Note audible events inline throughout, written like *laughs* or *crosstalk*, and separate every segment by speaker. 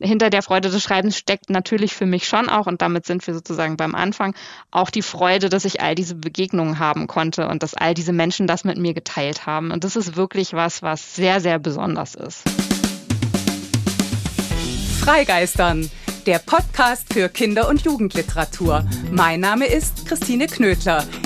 Speaker 1: hinter der Freude des Schreibens steckt natürlich für mich schon auch, und damit sind wir sozusagen beim Anfang, auch die Freude, dass ich all diese Begegnungen haben konnte und dass all diese Menschen das mit mir geteilt haben. Und das ist wirklich was, was sehr, sehr besonders ist.
Speaker 2: Freigeistern der Podcast für Kinder- und Jugendliteratur. Mein Name ist Christine Knödler.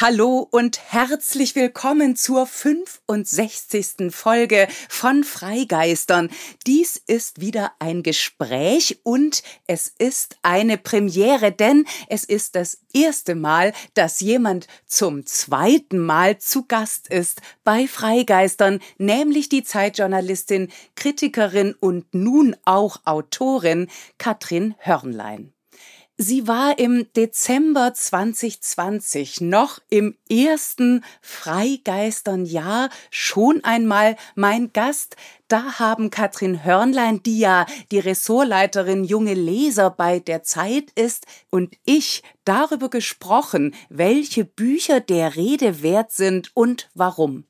Speaker 2: Hallo und herzlich willkommen zur 65. Folge von Freigeistern. Dies ist wieder ein Gespräch und es ist eine Premiere, denn es ist das erste Mal, dass jemand zum zweiten Mal zu Gast ist bei Freigeistern, nämlich die Zeitjournalistin, Kritikerin und nun auch Autorin Katrin Hörnlein. Sie war im Dezember 2020 noch im ersten Freigeisternjahr schon einmal mein Gast. Da haben Katrin Hörnlein, die ja die Ressortleiterin junge Leser bei der Zeit ist, und ich darüber gesprochen, welche Bücher der Rede wert sind und warum.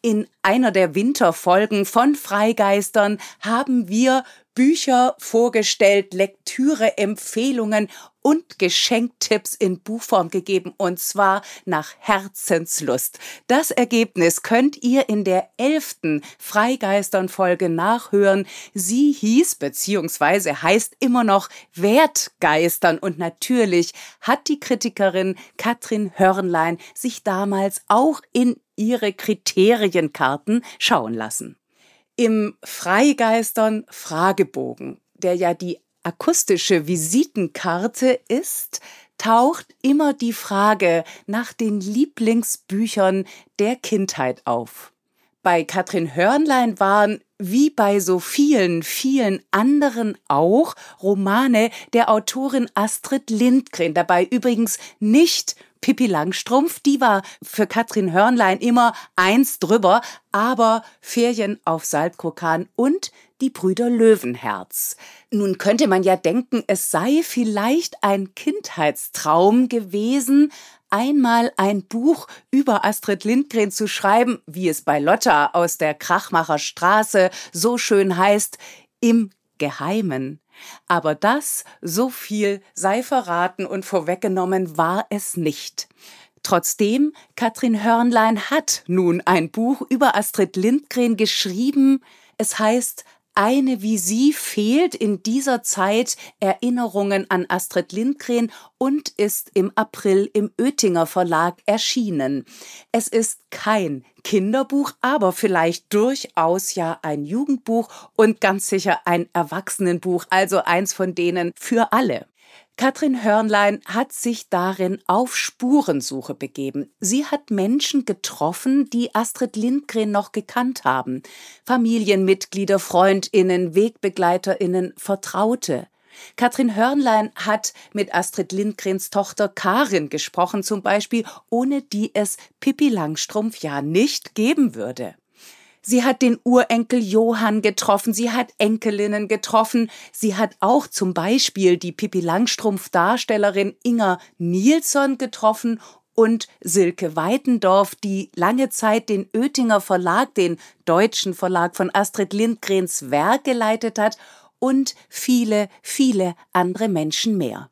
Speaker 2: In einer der Winterfolgen von Freigeistern haben wir Bücher vorgestellt, Lektüre, Empfehlungen und Geschenktipps in Buchform gegeben und zwar nach Herzenslust. Das Ergebnis könnt ihr in der elften Freigeistern-Folge nachhören. Sie hieß beziehungsweise heißt immer noch Wertgeistern und natürlich hat die Kritikerin Katrin Hörnlein sich damals auch in ihre Kriterienkarten schauen lassen im Freigeistern Fragebogen, der ja die akustische Visitenkarte ist, taucht immer die Frage nach den Lieblingsbüchern der Kindheit auf. Bei Katrin Hörnlein waren wie bei so vielen, vielen anderen auch Romane der Autorin Astrid Lindgren, dabei übrigens nicht Pippi Langstrumpf, die war für Katrin Hörnlein immer eins drüber, aber Ferien auf Saltkrokan und die Brüder Löwenherz. Nun könnte man ja denken, es sei vielleicht ein Kindheitstraum gewesen, einmal ein Buch über Astrid Lindgren zu schreiben, wie es bei Lotta aus der Krachmacher Straße so schön heißt, im Geheimen. Aber das, so viel sei verraten und vorweggenommen, war es nicht. Trotzdem, Katrin Hörnlein hat nun ein Buch über Astrid Lindgren geschrieben. Es heißt eine wie sie fehlt in dieser Zeit Erinnerungen an Astrid Lindgren und ist im April im Oettinger Verlag erschienen. Es ist kein Kinderbuch, aber vielleicht durchaus ja ein Jugendbuch und ganz sicher ein Erwachsenenbuch, also eins von denen für alle. Katrin Hörnlein hat sich darin auf Spurensuche begeben. Sie hat Menschen getroffen, die Astrid Lindgren noch gekannt haben. Familienmitglieder, Freundinnen, Wegbegleiterinnen, Vertraute. Katrin Hörnlein hat mit Astrid Lindgrens Tochter Karin gesprochen, zum Beispiel, ohne die es Pippi Langstrumpf ja nicht geben würde. Sie hat den Urenkel Johann getroffen, sie hat Enkelinnen getroffen, sie hat auch zum Beispiel die Pippi Langstrumpf Darstellerin Inga Nilsson getroffen und Silke Weitendorf, die lange Zeit den Oettinger Verlag, den deutschen Verlag von Astrid Lindgrens Werk geleitet hat und viele, viele andere Menschen mehr.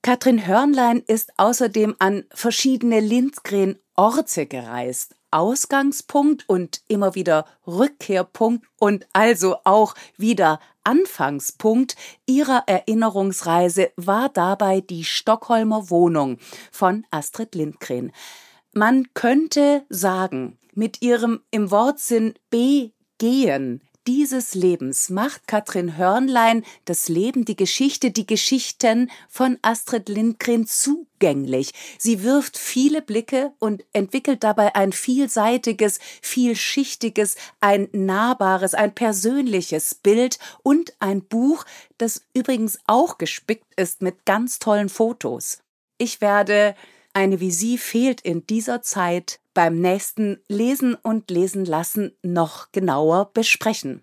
Speaker 2: Katrin Hörnlein ist außerdem an verschiedene Lindgren Orte gereist, Ausgangspunkt und immer wieder Rückkehrpunkt und also auch wieder Anfangspunkt ihrer Erinnerungsreise war dabei die Stockholmer Wohnung von Astrid Lindgren. Man könnte sagen, mit ihrem im Wortsinn begehen dieses Lebens macht Katrin Hörnlein das Leben, die Geschichte, die Geschichten von Astrid Lindgren zugänglich. Sie wirft viele Blicke und entwickelt dabei ein vielseitiges, vielschichtiges, ein nahbares, ein persönliches Bild und ein Buch, das übrigens auch gespickt ist mit ganz tollen Fotos. ich werde eine wie sie fehlt in dieser Zeit beim nächsten Lesen und Lesen lassen noch genauer besprechen.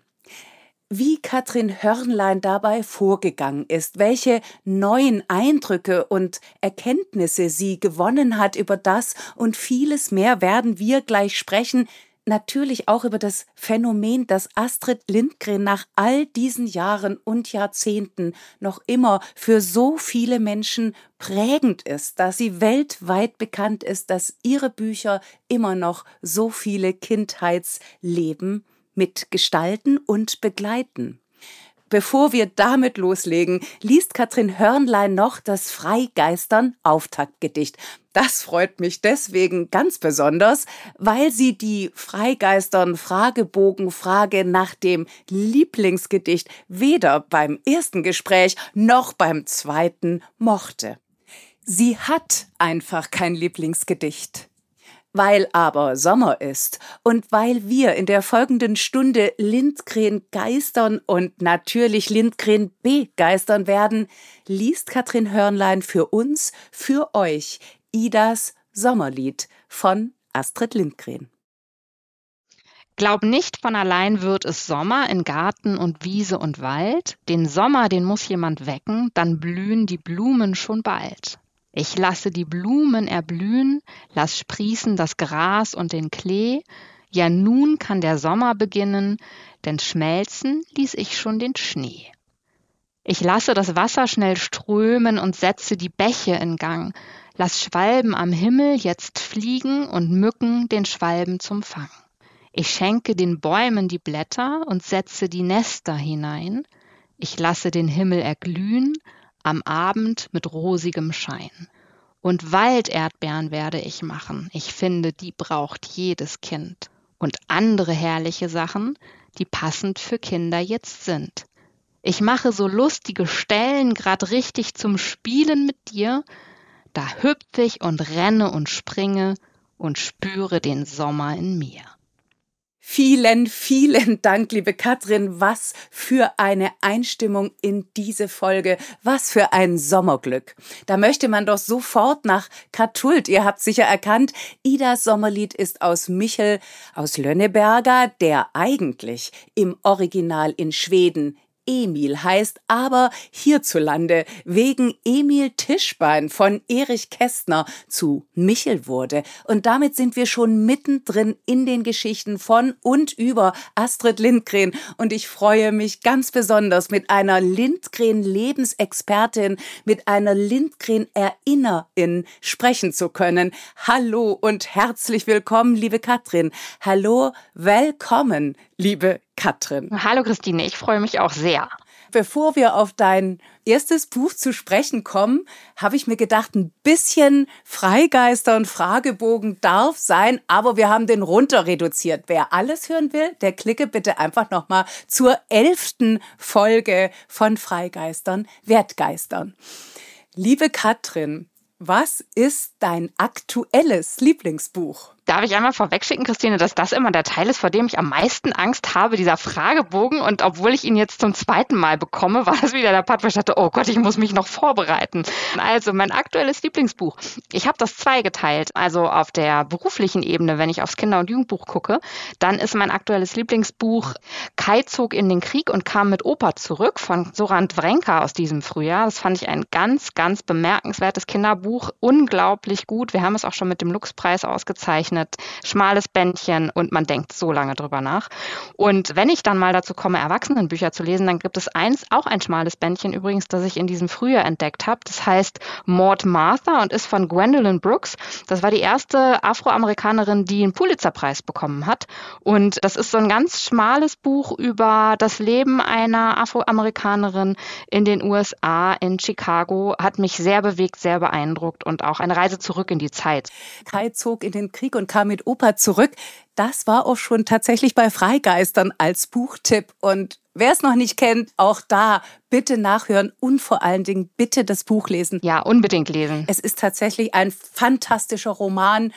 Speaker 2: Wie Katrin Hörnlein dabei vorgegangen ist, welche neuen Eindrücke und Erkenntnisse sie gewonnen hat über das und vieles mehr werden wir gleich sprechen, natürlich auch über das Phänomen, dass Astrid Lindgren nach all diesen Jahren und Jahrzehnten noch immer für so viele Menschen prägend ist, dass sie weltweit bekannt ist, dass ihre Bücher immer noch so viele Kindheitsleben mitgestalten und begleiten. Bevor wir damit loslegen, liest Katrin Hörnlein noch das Freigeistern Auftaktgedicht. Das freut mich deswegen ganz besonders, weil sie die Freigeistern Fragebogenfrage nach dem Lieblingsgedicht weder beim ersten Gespräch noch beim zweiten mochte. Sie hat einfach kein Lieblingsgedicht. Weil aber Sommer ist und weil wir in der folgenden Stunde Lindgren geistern und natürlich Lindgren begeistern werden, liest Katrin Hörnlein für uns, für euch Idas Sommerlied von Astrid Lindgren.
Speaker 1: Glaub nicht, von allein wird es Sommer in Garten und Wiese und Wald. Den Sommer, den muss jemand wecken, dann blühen die Blumen schon bald. Ich lasse die Blumen erblühen, lass sprießen das Gras und den Klee, ja nun kann der Sommer beginnen, denn schmelzen ließ ich schon den Schnee. Ich lasse das Wasser schnell strömen und setze die Bäche in Gang, lass Schwalben am Himmel jetzt fliegen und Mücken den Schwalben zum Fang. Ich schenke den Bäumen die Blätter und setze die Nester hinein, ich lasse den Himmel erglühen am Abend mit rosigem Schein. Und Walderdbeeren werde ich machen. Ich finde, die braucht jedes Kind. Und andere herrliche Sachen, die passend für Kinder jetzt sind. Ich mache so lustige Stellen grad richtig zum Spielen mit dir. Da hüpf ich und renne und springe und spüre den Sommer in mir.
Speaker 2: Vielen, vielen Dank, liebe Katrin. Was für eine Einstimmung in diese Folge. Was für ein Sommerglück. Da möchte man doch sofort nach Katult. Ihr habt sicher erkannt, Idas Sommerlied ist aus Michel aus Lönneberger, der eigentlich im Original in Schweden Emil heißt, aber hierzulande wegen Emil Tischbein von Erich Kästner zu Michel wurde. Und damit sind wir schon mittendrin in den Geschichten von und über Astrid Lindgren. Und ich freue mich ganz besonders mit einer Lindgren-Lebensexpertin, mit einer Lindgren-Erinnerin sprechen zu können. Hallo und herzlich willkommen, liebe Katrin. Hallo, willkommen, liebe Katrin.
Speaker 1: Hallo Christine, ich freue mich auch sehr.
Speaker 2: Bevor wir auf dein erstes Buch zu sprechen kommen, habe ich mir gedacht, ein bisschen Freigeister und Fragebogen darf sein, aber wir haben den runter reduziert. Wer alles hören will, der klicke bitte einfach nochmal zur elften Folge von Freigeistern, Wertgeistern. Liebe Katrin, was ist dein aktuelles Lieblingsbuch?
Speaker 1: Darf ich einmal vorwegschicken, Christine, dass das immer der Teil ist, vor dem ich am meisten Angst habe, dieser Fragebogen. Und obwohl ich ihn jetzt zum zweiten Mal bekomme, *laughs* war das wieder der Part, wo ich dachte, oh Gott, ich muss mich noch vorbereiten. Also mein aktuelles Lieblingsbuch. Ich habe das zweigeteilt. Also auf der beruflichen Ebene, wenn ich aufs Kinder- und Jugendbuch gucke, dann ist mein aktuelles Lieblingsbuch Kai zog in den Krieg und kam mit Opa zurück von Soran Wrenka aus diesem Frühjahr. Das fand ich ein ganz, ganz bemerkenswertes Kinderbuch. Unglaublich gut. Wir haben es auch schon mit dem Luxpreis ausgezeichnet gezeichnet, schmales Bändchen und man denkt so lange drüber nach. Und wenn ich dann mal dazu komme, Erwachsenenbücher zu lesen, dann gibt es eins, auch ein schmales Bändchen übrigens, das ich in diesem Frühjahr entdeckt habe. Das heißt Maud Martha und ist von Gwendolyn Brooks. Das war die erste Afroamerikanerin, die einen Pulitzerpreis bekommen hat. Und das ist so ein ganz schmales Buch über das Leben einer Afroamerikanerin in den USA, in Chicago. Hat mich sehr bewegt, sehr beeindruckt und auch eine Reise zurück in die Zeit.
Speaker 2: Kai zog in den Krieg und kam mit Opa zurück. Das war auch schon tatsächlich bei Freigeistern als Buchtipp. Und wer es noch nicht kennt, auch da bitte nachhören und vor allen Dingen bitte das Buch lesen.
Speaker 1: Ja, unbedingt lesen.
Speaker 2: Es ist tatsächlich ein fantastischer Roman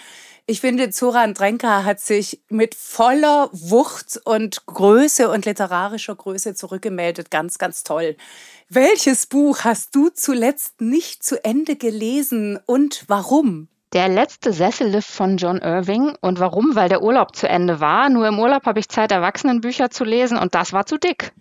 Speaker 2: Ich finde, Zoran Drenka hat sich mit voller Wucht und Größe und literarischer Größe zurückgemeldet. Ganz, ganz toll. Welches Buch hast du zuletzt nicht zu Ende gelesen und warum?
Speaker 1: Der letzte Sessellift von John Irving. Und warum? Weil der Urlaub zu Ende war. Nur im Urlaub habe ich Zeit, Erwachsenenbücher zu lesen und das war zu dick.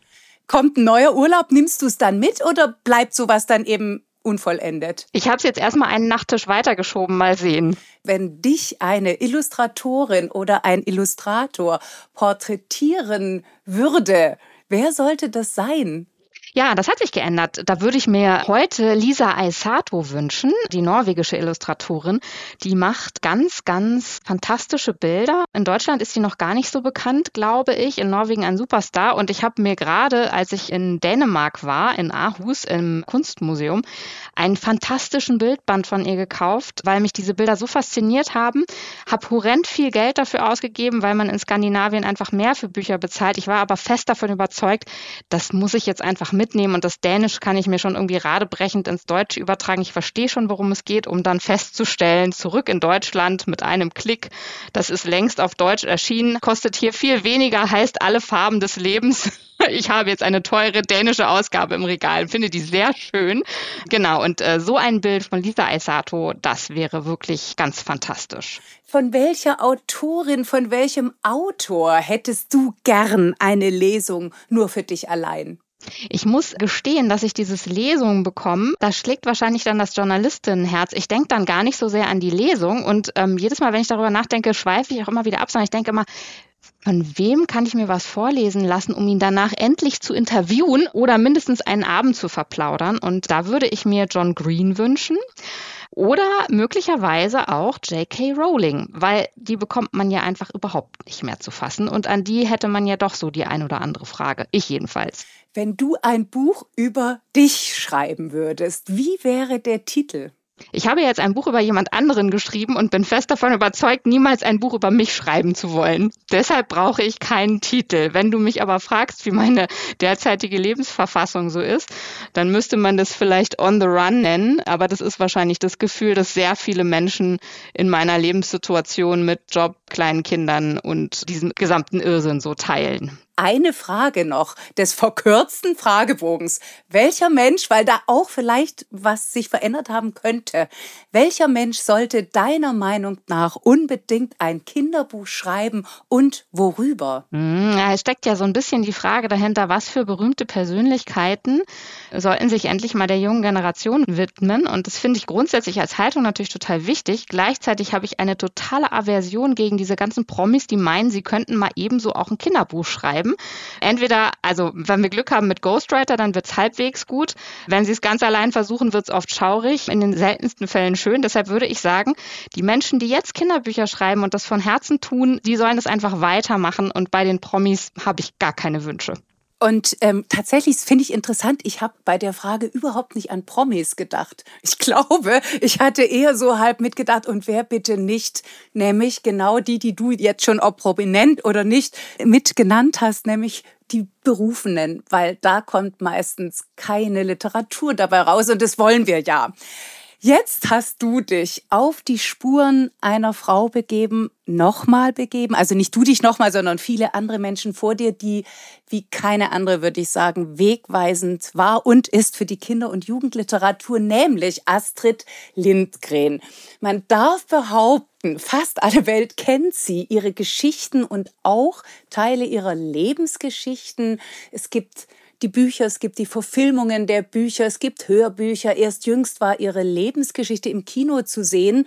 Speaker 2: Kommt ein neuer Urlaub, nimmst du es dann mit oder bleibt sowas dann eben unvollendet?
Speaker 1: Ich habe es jetzt erstmal einen Nachttisch weitergeschoben, mal sehen.
Speaker 2: Wenn dich eine Illustratorin oder ein Illustrator porträtieren würde, wer sollte das sein?
Speaker 1: Ja, das hat sich geändert. Da würde ich mir heute Lisa Aisato wünschen, die norwegische Illustratorin. Die macht ganz, ganz fantastische Bilder. In Deutschland ist sie noch gar nicht so bekannt, glaube ich. In Norwegen ein Superstar. Und ich habe mir gerade, als ich in Dänemark war, in Aarhus im Kunstmuseum, einen fantastischen Bildband von ihr gekauft, weil mich diese Bilder so fasziniert haben. Habe horrend viel Geld dafür ausgegeben, weil man in Skandinavien einfach mehr für Bücher bezahlt. Ich war aber fest davon überzeugt, das muss ich jetzt einfach mitnehmen und das Dänisch kann ich mir schon irgendwie radebrechend ins Deutsche übertragen. Ich verstehe schon, worum es geht, um dann festzustellen, zurück in Deutschland mit einem Klick, das ist längst auf Deutsch erschienen, kostet hier viel weniger, heißt alle Farben des Lebens. *laughs* Ich habe jetzt eine teure dänische Ausgabe im Regal, finde die sehr schön. Genau, und äh, so ein Bild von Lisa Aisato, das wäre wirklich ganz fantastisch.
Speaker 2: Von welcher Autorin, von welchem Autor hättest du gern eine Lesung nur für dich allein?
Speaker 1: Ich muss gestehen, dass ich dieses Lesung bekomme. Da schlägt wahrscheinlich dann das Journalistinnenherz. Ich denke dann gar nicht so sehr an die Lesung. Und ähm, jedes Mal, wenn ich darüber nachdenke, schweife ich auch immer wieder ab, sondern ich denke immer, von wem kann ich mir was vorlesen lassen, um ihn danach endlich zu interviewen oder mindestens einen Abend zu verplaudern? Und da würde ich mir John Green wünschen. Oder möglicherweise auch J.K. Rowling, weil die bekommt man ja einfach überhaupt nicht mehr zu fassen. Und an die hätte man ja doch so die ein oder andere Frage. Ich jedenfalls.
Speaker 2: Wenn du ein Buch über dich schreiben würdest, wie wäre der Titel?
Speaker 1: Ich habe jetzt ein Buch über jemand anderen geschrieben und bin fest davon überzeugt, niemals ein Buch über mich schreiben zu wollen. Deshalb brauche ich keinen Titel. Wenn du mich aber fragst, wie meine derzeitige Lebensverfassung so ist, dann müsste man das vielleicht On the Run nennen. Aber das ist wahrscheinlich das Gefühl, das sehr viele Menschen in meiner Lebenssituation mit Job, kleinen Kindern und diesem gesamten Irrsinn so teilen
Speaker 2: eine Frage noch des verkürzten Fragebogens. Welcher Mensch, weil da auch vielleicht was sich verändert haben könnte, welcher Mensch sollte deiner Meinung nach unbedingt ein Kinderbuch schreiben und worüber?
Speaker 1: Hm, ja, es steckt ja so ein bisschen die Frage dahinter, was für berühmte Persönlichkeiten sollten sich endlich mal der jungen Generation widmen. Und das finde ich grundsätzlich als Haltung natürlich total wichtig. Gleichzeitig habe ich eine totale Aversion gegen diese ganzen Promis, die meinen, sie könnten mal ebenso auch ein Kinderbuch schreiben. Entweder, also wenn wir Glück haben mit Ghostwriter, dann wird es halbwegs gut. Wenn sie es ganz allein versuchen, wird es oft schaurig, in den seltensten Fällen schön. Deshalb würde ich sagen, die Menschen, die jetzt Kinderbücher schreiben und das von Herzen tun, die sollen es einfach weitermachen. Und bei den Promis habe ich gar keine Wünsche.
Speaker 2: Und ähm, tatsächlich finde ich interessant, ich habe bei der Frage überhaupt nicht an Promis gedacht. Ich *laughs* glaube, ich hatte eher so halb mitgedacht, und wer bitte nicht, nämlich genau die, die du jetzt schon ob prominent oder nicht mitgenannt hast, nämlich die Berufenen, weil da kommt meistens keine Literatur dabei raus und das wollen wir ja. Jetzt hast du dich auf die Spuren einer Frau begeben, nochmal begeben. Also nicht du dich nochmal, sondern viele andere Menschen vor dir, die wie keine andere, würde ich sagen, wegweisend war und ist für die Kinder- und Jugendliteratur, nämlich Astrid Lindgren. Man darf behaupten, fast alle Welt kennt sie, ihre Geschichten und auch Teile ihrer Lebensgeschichten. Es gibt die Bücher, es gibt die Verfilmungen der Bücher, es gibt Hörbücher. Erst jüngst war ihre Lebensgeschichte im Kino zu sehen.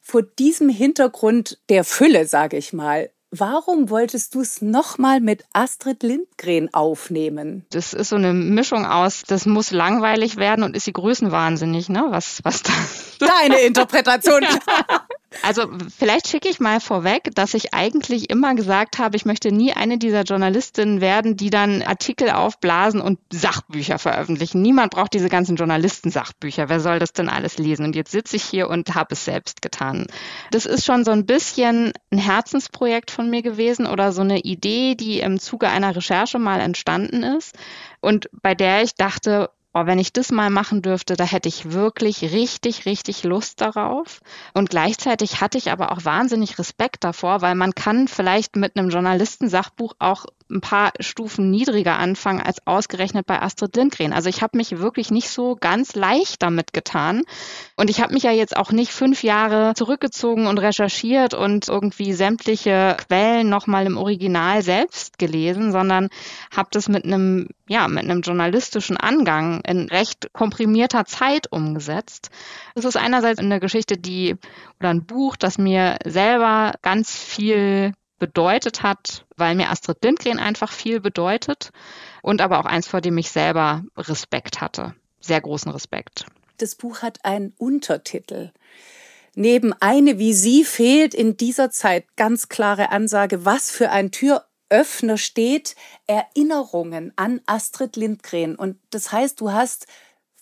Speaker 2: Vor diesem Hintergrund der Fülle, sage ich mal, Warum wolltest du es nochmal mit Astrid Lindgren aufnehmen?
Speaker 1: Das ist so eine Mischung aus, das muss langweilig werden und ist sie größenwahnsinnig, ne? Was, was da.
Speaker 2: Deine Interpretation. *laughs* *laughs*
Speaker 1: Also vielleicht schicke ich mal vorweg, dass ich eigentlich immer gesagt habe, ich möchte nie eine dieser Journalistinnen werden, die dann Artikel aufblasen und Sachbücher veröffentlichen. Niemand braucht diese ganzen Journalisten-Sachbücher. Wer soll das denn alles lesen? Und jetzt sitze ich hier und habe es selbst getan. Das ist schon so ein bisschen ein Herzensprojekt von mir gewesen oder so eine Idee, die im Zuge einer Recherche mal entstanden ist und bei der ich dachte, oh, wenn ich das mal machen dürfte, da hätte ich wirklich richtig, richtig Lust darauf. Und gleichzeitig hatte ich aber auch wahnsinnig Respekt davor, weil man kann vielleicht mit einem Journalistensachbuch auch ein paar Stufen niedriger anfangen als ausgerechnet bei Astrid Lindgren. Also ich habe mich wirklich nicht so ganz leicht damit getan. Und ich habe mich ja jetzt auch nicht fünf Jahre zurückgezogen und recherchiert und irgendwie sämtliche Quellen nochmal im Original selbst gelesen, sondern habe das mit einem, ja, mit einem journalistischen Angang in recht komprimierter Zeit umgesetzt. Es ist einerseits eine Geschichte, die oder ein Buch, das mir selber ganz viel bedeutet hat, weil mir Astrid Lindgren einfach viel bedeutet und aber auch eins, vor dem ich selber Respekt hatte. Sehr großen Respekt.
Speaker 2: Das Buch hat einen Untertitel. Neben eine wie sie fehlt in dieser Zeit ganz klare Ansage, was für ein Türöffner steht, Erinnerungen an Astrid Lindgren. Und das heißt, du hast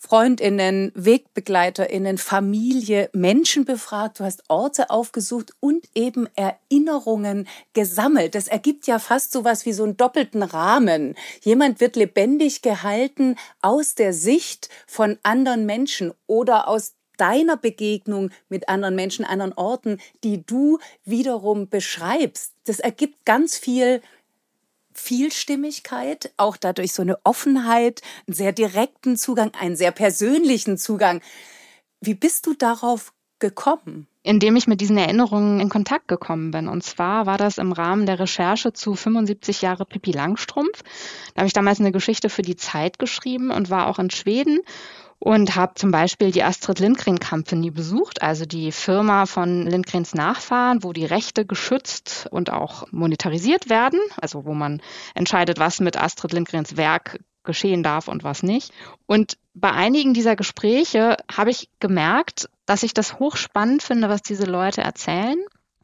Speaker 2: Freundinnen, Wegbegleiterinnen, Familie, Menschen befragt, du hast Orte aufgesucht und eben Erinnerungen gesammelt. Das ergibt ja fast so was wie so einen doppelten Rahmen. Jemand wird lebendig gehalten aus der Sicht von anderen Menschen oder aus deiner Begegnung mit anderen Menschen, anderen Orten, die du wiederum beschreibst. Das ergibt ganz viel Vielstimmigkeit, auch dadurch so eine Offenheit, einen sehr direkten Zugang, einen sehr persönlichen Zugang. Wie bist du darauf gekommen?
Speaker 1: Indem ich mit diesen Erinnerungen in Kontakt gekommen bin. Und zwar war das im Rahmen der Recherche zu 75 Jahre Pippi Langstrumpf. Da habe ich damals eine Geschichte für die Zeit geschrieben und war auch in Schweden und habe zum Beispiel die Astrid Lindgren Company besucht, also die Firma von Lindgrens Nachfahren, wo die Rechte geschützt und auch monetarisiert werden, also wo man entscheidet, was mit Astrid Lindgrens Werk geschehen darf und was nicht. Und bei einigen dieser Gespräche habe ich gemerkt, dass ich das hochspannend finde, was diese Leute erzählen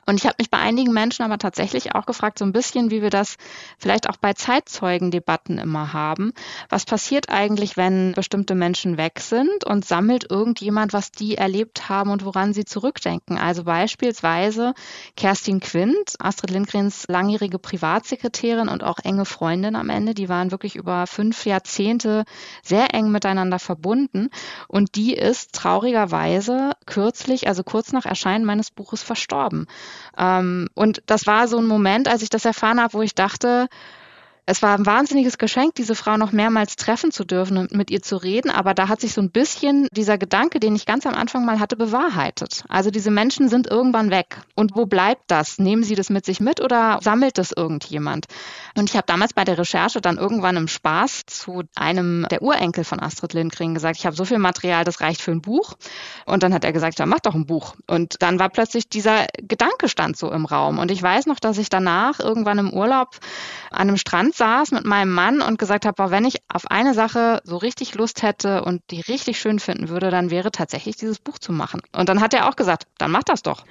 Speaker 1: und ich habe mich bei einigen Menschen aber tatsächlich auch gefragt, so ein bisschen, wie wir das vielleicht auch bei Zeitzeugendebatten immer haben. Was passiert eigentlich, wenn bestimmte Menschen weg sind und sammelt irgendjemand, was die erlebt haben und woran sie zurückdenken? Also beispielsweise Kerstin Quint, Astrid Lindgrens langjährige Privatsekretärin und auch enge Freundin am Ende. Die waren wirklich über fünf Jahrzehnte sehr eng miteinander verbunden. Und die ist traurigerweise kürzlich, also kurz nach Erscheinen meines Buches, verstorben. Ähm, und das war so ein Moment, als ich das erfahren habe, wo ich dachte, es war ein wahnsinniges Geschenk, diese Frau noch mehrmals treffen zu dürfen und mit ihr zu reden. Aber da hat sich so ein bisschen dieser Gedanke, den ich ganz am Anfang mal hatte, bewahrheitet. Also diese Menschen sind irgendwann weg. Und wo bleibt das? Nehmen sie das mit sich mit oder sammelt das irgendjemand? Und ich habe damals bei der Recherche dann irgendwann im Spaß zu einem der Urenkel von Astrid Lindgren gesagt, ich habe so viel Material, das reicht für ein Buch. Und dann hat er gesagt, ja, mach doch ein Buch. Und dann war plötzlich dieser Gedanke stand so im Raum. Und ich weiß noch, dass ich danach irgendwann im Urlaub an einem Strand saß mit meinem Mann und gesagt habe, wenn ich auf eine Sache so richtig Lust hätte und die richtig schön finden würde, dann wäre tatsächlich dieses Buch zu machen. Und dann hat er auch gesagt, dann mach das doch.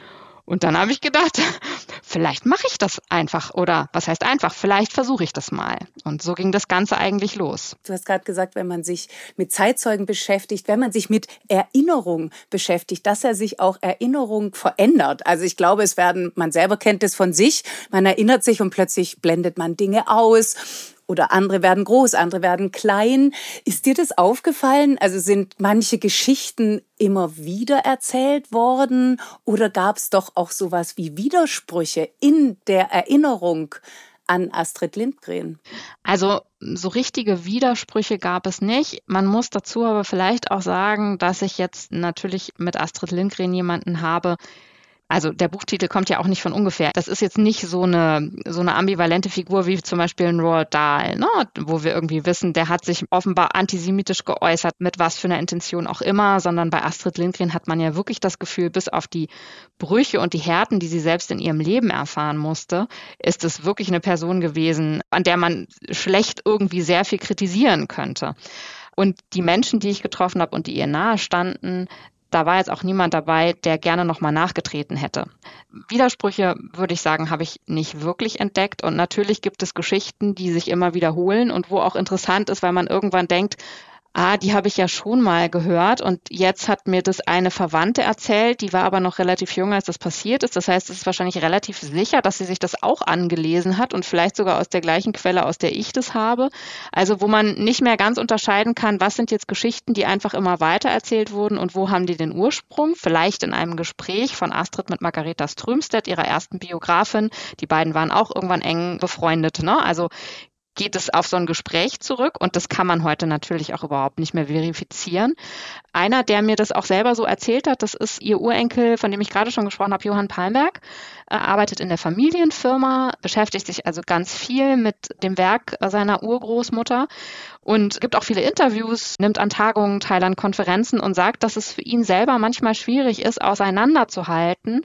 Speaker 1: Und dann habe ich gedacht, *laughs* vielleicht mache ich das einfach oder was heißt einfach, vielleicht versuche ich das mal. Und so ging das Ganze eigentlich los.
Speaker 2: Du hast gerade gesagt, wenn man sich mit Zeitzeugen beschäftigt, wenn man sich mit Erinnerung beschäftigt, dass er sich auch Erinnerung verändert. Also ich glaube, es werden, man selber kennt es von sich, man erinnert sich und plötzlich blendet man Dinge aus oder andere werden groß, andere werden klein. Ist dir das aufgefallen? Also sind manche Geschichten immer wieder erzählt worden oder gab es doch auch sowas wie Widersprüche in der Erinnerung an Astrid Lindgren?
Speaker 1: Also so richtige Widersprüche gab es nicht. Man muss dazu aber vielleicht auch sagen, dass ich jetzt natürlich mit Astrid Lindgren jemanden habe, also der Buchtitel kommt ja auch nicht von ungefähr. Das ist jetzt nicht so eine, so eine ambivalente Figur wie zum Beispiel ein Roald Dahl, ne? wo wir irgendwie wissen, der hat sich offenbar antisemitisch geäußert, mit was für einer Intention auch immer, sondern bei Astrid Lindgren hat man ja wirklich das Gefühl, bis auf die Brüche und die Härten, die sie selbst in ihrem Leben erfahren musste, ist es wirklich eine Person gewesen, an der man schlecht irgendwie sehr viel kritisieren könnte. Und die Menschen, die ich getroffen habe und die ihr nahe standen, da war jetzt auch niemand dabei, der gerne nochmal nachgetreten hätte. Widersprüche, würde ich sagen, habe ich nicht wirklich entdeckt. Und natürlich gibt es Geschichten, die sich immer wiederholen und wo auch interessant ist, weil man irgendwann denkt, ah, die habe ich ja schon mal gehört und jetzt hat mir das eine Verwandte erzählt, die war aber noch relativ jung, als das passiert ist. Das heißt, es ist wahrscheinlich relativ sicher, dass sie sich das auch angelesen hat und vielleicht sogar aus der gleichen Quelle, aus der ich das habe. Also wo man nicht mehr ganz unterscheiden kann, was sind jetzt Geschichten, die einfach immer weiter erzählt wurden und wo haben die den Ursprung? Vielleicht in einem Gespräch von Astrid mit Margareta Strömstedt, ihrer ersten Biografin. Die beiden waren auch irgendwann eng befreundet. Ne? Also geht es auf so ein Gespräch zurück und das kann man heute natürlich auch überhaupt nicht mehr verifizieren. Einer, der mir das auch selber so erzählt hat, das ist ihr Urenkel, von dem ich gerade schon gesprochen habe, Johann Palmberg, er arbeitet in der Familienfirma, beschäftigt sich also ganz viel mit dem Werk seiner Urgroßmutter und gibt auch viele Interviews, nimmt an Tagungen teil, an Konferenzen und sagt, dass es für ihn selber manchmal schwierig ist, auseinanderzuhalten,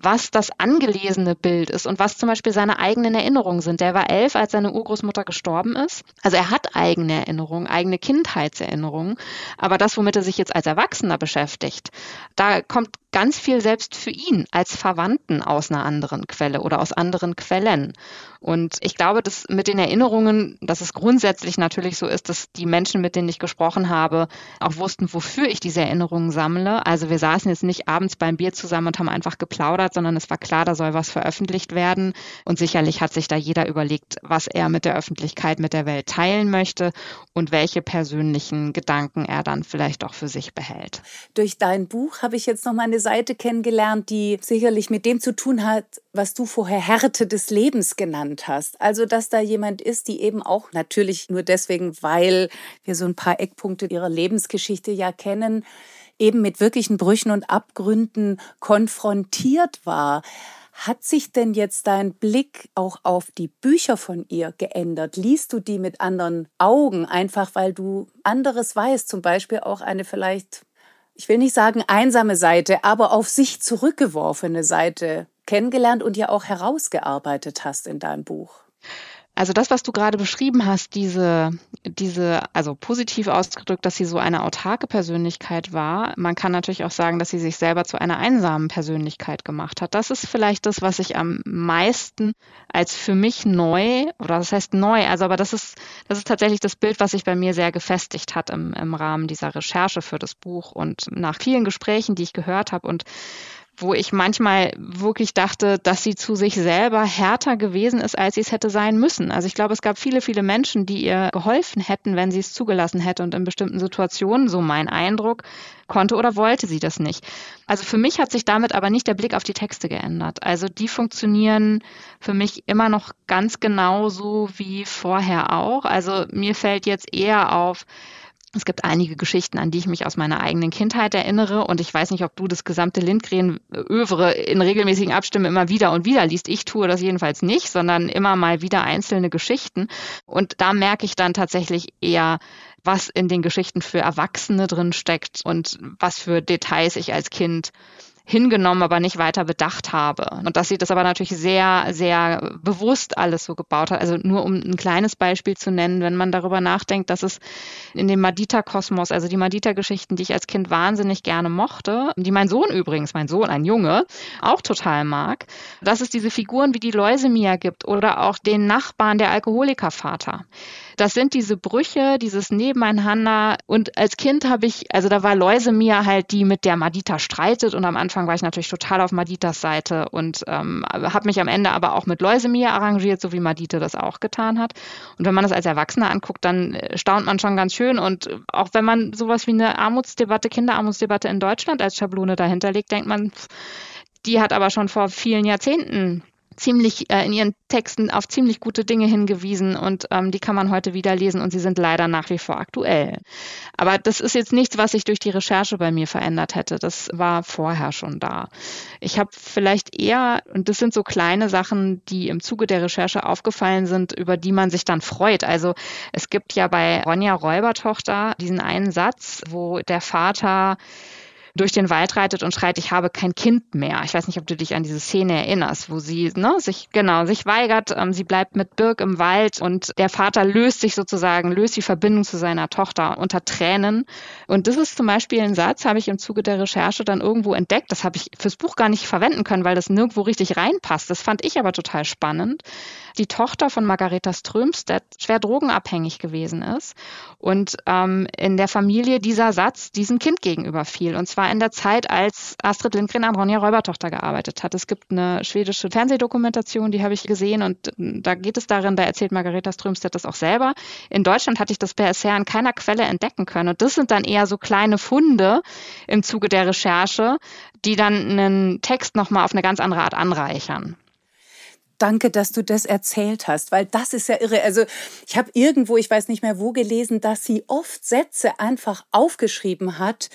Speaker 1: was das angelesene Bild ist und was zum Beispiel seine eigenen Erinnerungen sind. Der war elf, als seine Urgroßmutter gestorben ist. Also er hat eigene Erinnerungen, eigene Kindheitserinnerungen. Aber das, womit er sich jetzt als Erwachsener beschäftigt, da kommt ganz viel selbst für ihn als Verwandten aus einer anderen Quelle oder aus anderen Quellen. Und ich glaube, dass mit den Erinnerungen, dass es grundsätzlich natürlich so ist, dass die Menschen, mit denen ich gesprochen habe, auch wussten, wofür ich diese Erinnerungen sammle. Also wir saßen jetzt nicht abends beim Bier zusammen und haben einfach geplaudert, sondern es war klar, da soll was veröffentlicht werden. Und sicherlich hat sich da jeder überlegt, was er mit der Öffentlichkeit, mit der Welt teilen möchte und welche persönlichen Gedanken er dann vielleicht auch für sich behält.
Speaker 2: Durch dein Buch habe ich jetzt noch mal eine Seite kennengelernt, die sicherlich mit dem zu tun hat, was du vorher Härte des Lebens genannt hast. Also, dass da jemand ist, die eben auch natürlich nur deswegen, weil wir so ein paar Eckpunkte ihrer Lebensgeschichte ja kennen, eben mit wirklichen Brüchen und Abgründen konfrontiert war. Hat sich denn jetzt dein Blick auch auf die Bücher von ihr geändert? Liest du die mit anderen Augen, einfach weil du anderes weißt, zum Beispiel auch eine vielleicht, ich will nicht sagen einsame Seite, aber auf sich zurückgeworfene Seite kennengelernt und ja auch herausgearbeitet hast in deinem Buch.
Speaker 1: Also das, was du gerade beschrieben hast, diese, diese, also positiv ausgedrückt, dass sie so eine autarke Persönlichkeit war. Man kann natürlich auch sagen, dass sie sich selber zu einer einsamen Persönlichkeit gemacht hat. Das ist vielleicht das, was ich am meisten als für mich neu, oder das heißt neu, also aber das ist, das ist tatsächlich das Bild, was sich bei mir sehr gefestigt hat im, im Rahmen dieser Recherche für das Buch und nach vielen Gesprächen, die ich gehört habe und wo ich manchmal wirklich dachte, dass sie zu sich selber härter gewesen ist, als sie es hätte sein müssen. Also ich glaube, es gab viele, viele Menschen, die ihr geholfen hätten, wenn sie es zugelassen hätte und in bestimmten Situationen, so mein Eindruck, konnte oder wollte sie das nicht. Also für mich hat sich damit aber nicht der Blick auf die Texte geändert. Also die funktionieren für mich immer noch ganz genauso wie vorher auch. Also mir fällt jetzt eher auf, es gibt einige Geschichten, an die ich mich aus meiner eigenen Kindheit erinnere. Und ich weiß nicht, ob du das gesamte Lindgren-Övre in regelmäßigen Abstimmen immer wieder und wieder liest. Ich tue das jedenfalls nicht, sondern immer mal wieder einzelne Geschichten. Und da merke ich dann tatsächlich eher, was in den Geschichten für Erwachsene drin steckt und was für Details ich als Kind hingenommen, aber nicht weiter bedacht habe. Und dass sie das aber natürlich sehr, sehr bewusst alles so gebaut hat. Also nur um ein kleines Beispiel zu nennen, wenn man darüber nachdenkt, dass es in dem Madita-Kosmos, also die Madita-Geschichten, die ich als Kind wahnsinnig gerne mochte, die mein Sohn übrigens, mein Sohn, ein Junge, auch total mag, dass es diese Figuren wie die Leusemia gibt oder auch den Nachbarn der Alkoholikervater. Das sind diese Brüche, dieses Nebeneinander. Und als Kind habe ich, also da war Leusemia halt die, mit der Madita streitet. Und am Anfang war ich natürlich total auf Maditas Seite und ähm, habe mich am Ende aber auch mit Leusemia arrangiert, so wie Madita das auch getan hat. Und wenn man das als Erwachsener anguckt, dann äh, staunt man schon ganz schön. Und auch wenn man sowas wie eine Armutsdebatte, Kinderarmutsdebatte in Deutschland als Schablone dahinter legt, denkt man, die hat aber schon vor vielen Jahrzehnten ziemlich äh, in ihren Texten auf ziemlich gute Dinge hingewiesen und ähm, die kann man heute wieder lesen und sie sind leider nach wie vor aktuell. Aber das ist jetzt nichts, was sich durch die Recherche bei mir verändert hätte. Das war vorher schon da. Ich habe vielleicht eher, und das sind so kleine Sachen, die im Zuge der Recherche aufgefallen sind, über die man sich dann freut. Also es gibt ja bei Ronja Räubertochter diesen einen Satz, wo der Vater durch den Wald reitet und schreit, ich habe kein Kind mehr. Ich weiß nicht, ob du dich an diese Szene erinnerst, wo sie ne, sich genau sich weigert. Ähm, sie bleibt mit Birk im Wald und der Vater löst sich sozusagen, löst die Verbindung zu seiner Tochter unter Tränen. Und das ist zum Beispiel ein Satz, habe ich im Zuge der Recherche dann irgendwo entdeckt. Das habe ich fürs Buch gar nicht verwenden können, weil das nirgendwo richtig reinpasst. Das fand ich aber total spannend. Die Tochter von Margareta Strömstedt schwer drogenabhängig gewesen ist und ähm, in der Familie dieser Satz diesem Kind gegenüber fiel. Und zwar in der Zeit, als Astrid Lindgren an Ronja Räubertochter gearbeitet hat. Es gibt eine schwedische Fernsehdokumentation, die habe ich gesehen und da geht es darin, da erzählt Margareta Strömstedt das auch selber. In Deutschland hatte ich das bisher an keiner Quelle entdecken können. Und das sind dann eher so kleine Funde im Zuge der Recherche, die dann einen Text nochmal auf eine ganz andere Art anreichern.
Speaker 2: Danke, dass du das erzählt hast, weil das ist ja irre. Also ich habe irgendwo, ich weiß nicht mehr wo gelesen, dass sie oft Sätze einfach aufgeschrieben hat,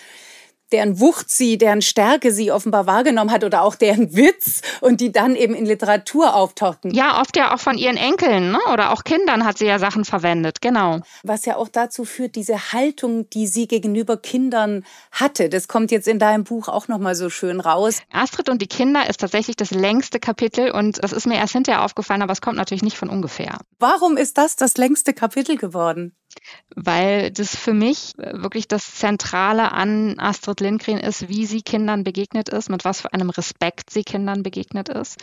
Speaker 2: deren Wucht sie, deren Stärke sie offenbar wahrgenommen hat oder auch deren Witz und die dann eben in Literatur auftauchten.
Speaker 1: Ja, oft ja auch von ihren Enkeln ne? oder auch Kindern hat sie ja Sachen verwendet, genau.
Speaker 2: Was ja auch dazu führt, diese Haltung, die sie gegenüber Kindern hatte, das kommt jetzt in deinem Buch auch nochmal so schön raus.
Speaker 1: Astrid und die Kinder ist tatsächlich das längste Kapitel und das ist mir erst hinterher aufgefallen, aber es kommt natürlich nicht von ungefähr.
Speaker 2: Warum ist das das längste Kapitel geworden?
Speaker 1: Weil das für mich wirklich das Zentrale an Astrid Lindgren ist, wie sie Kindern begegnet ist, mit was für einem Respekt sie Kindern begegnet ist.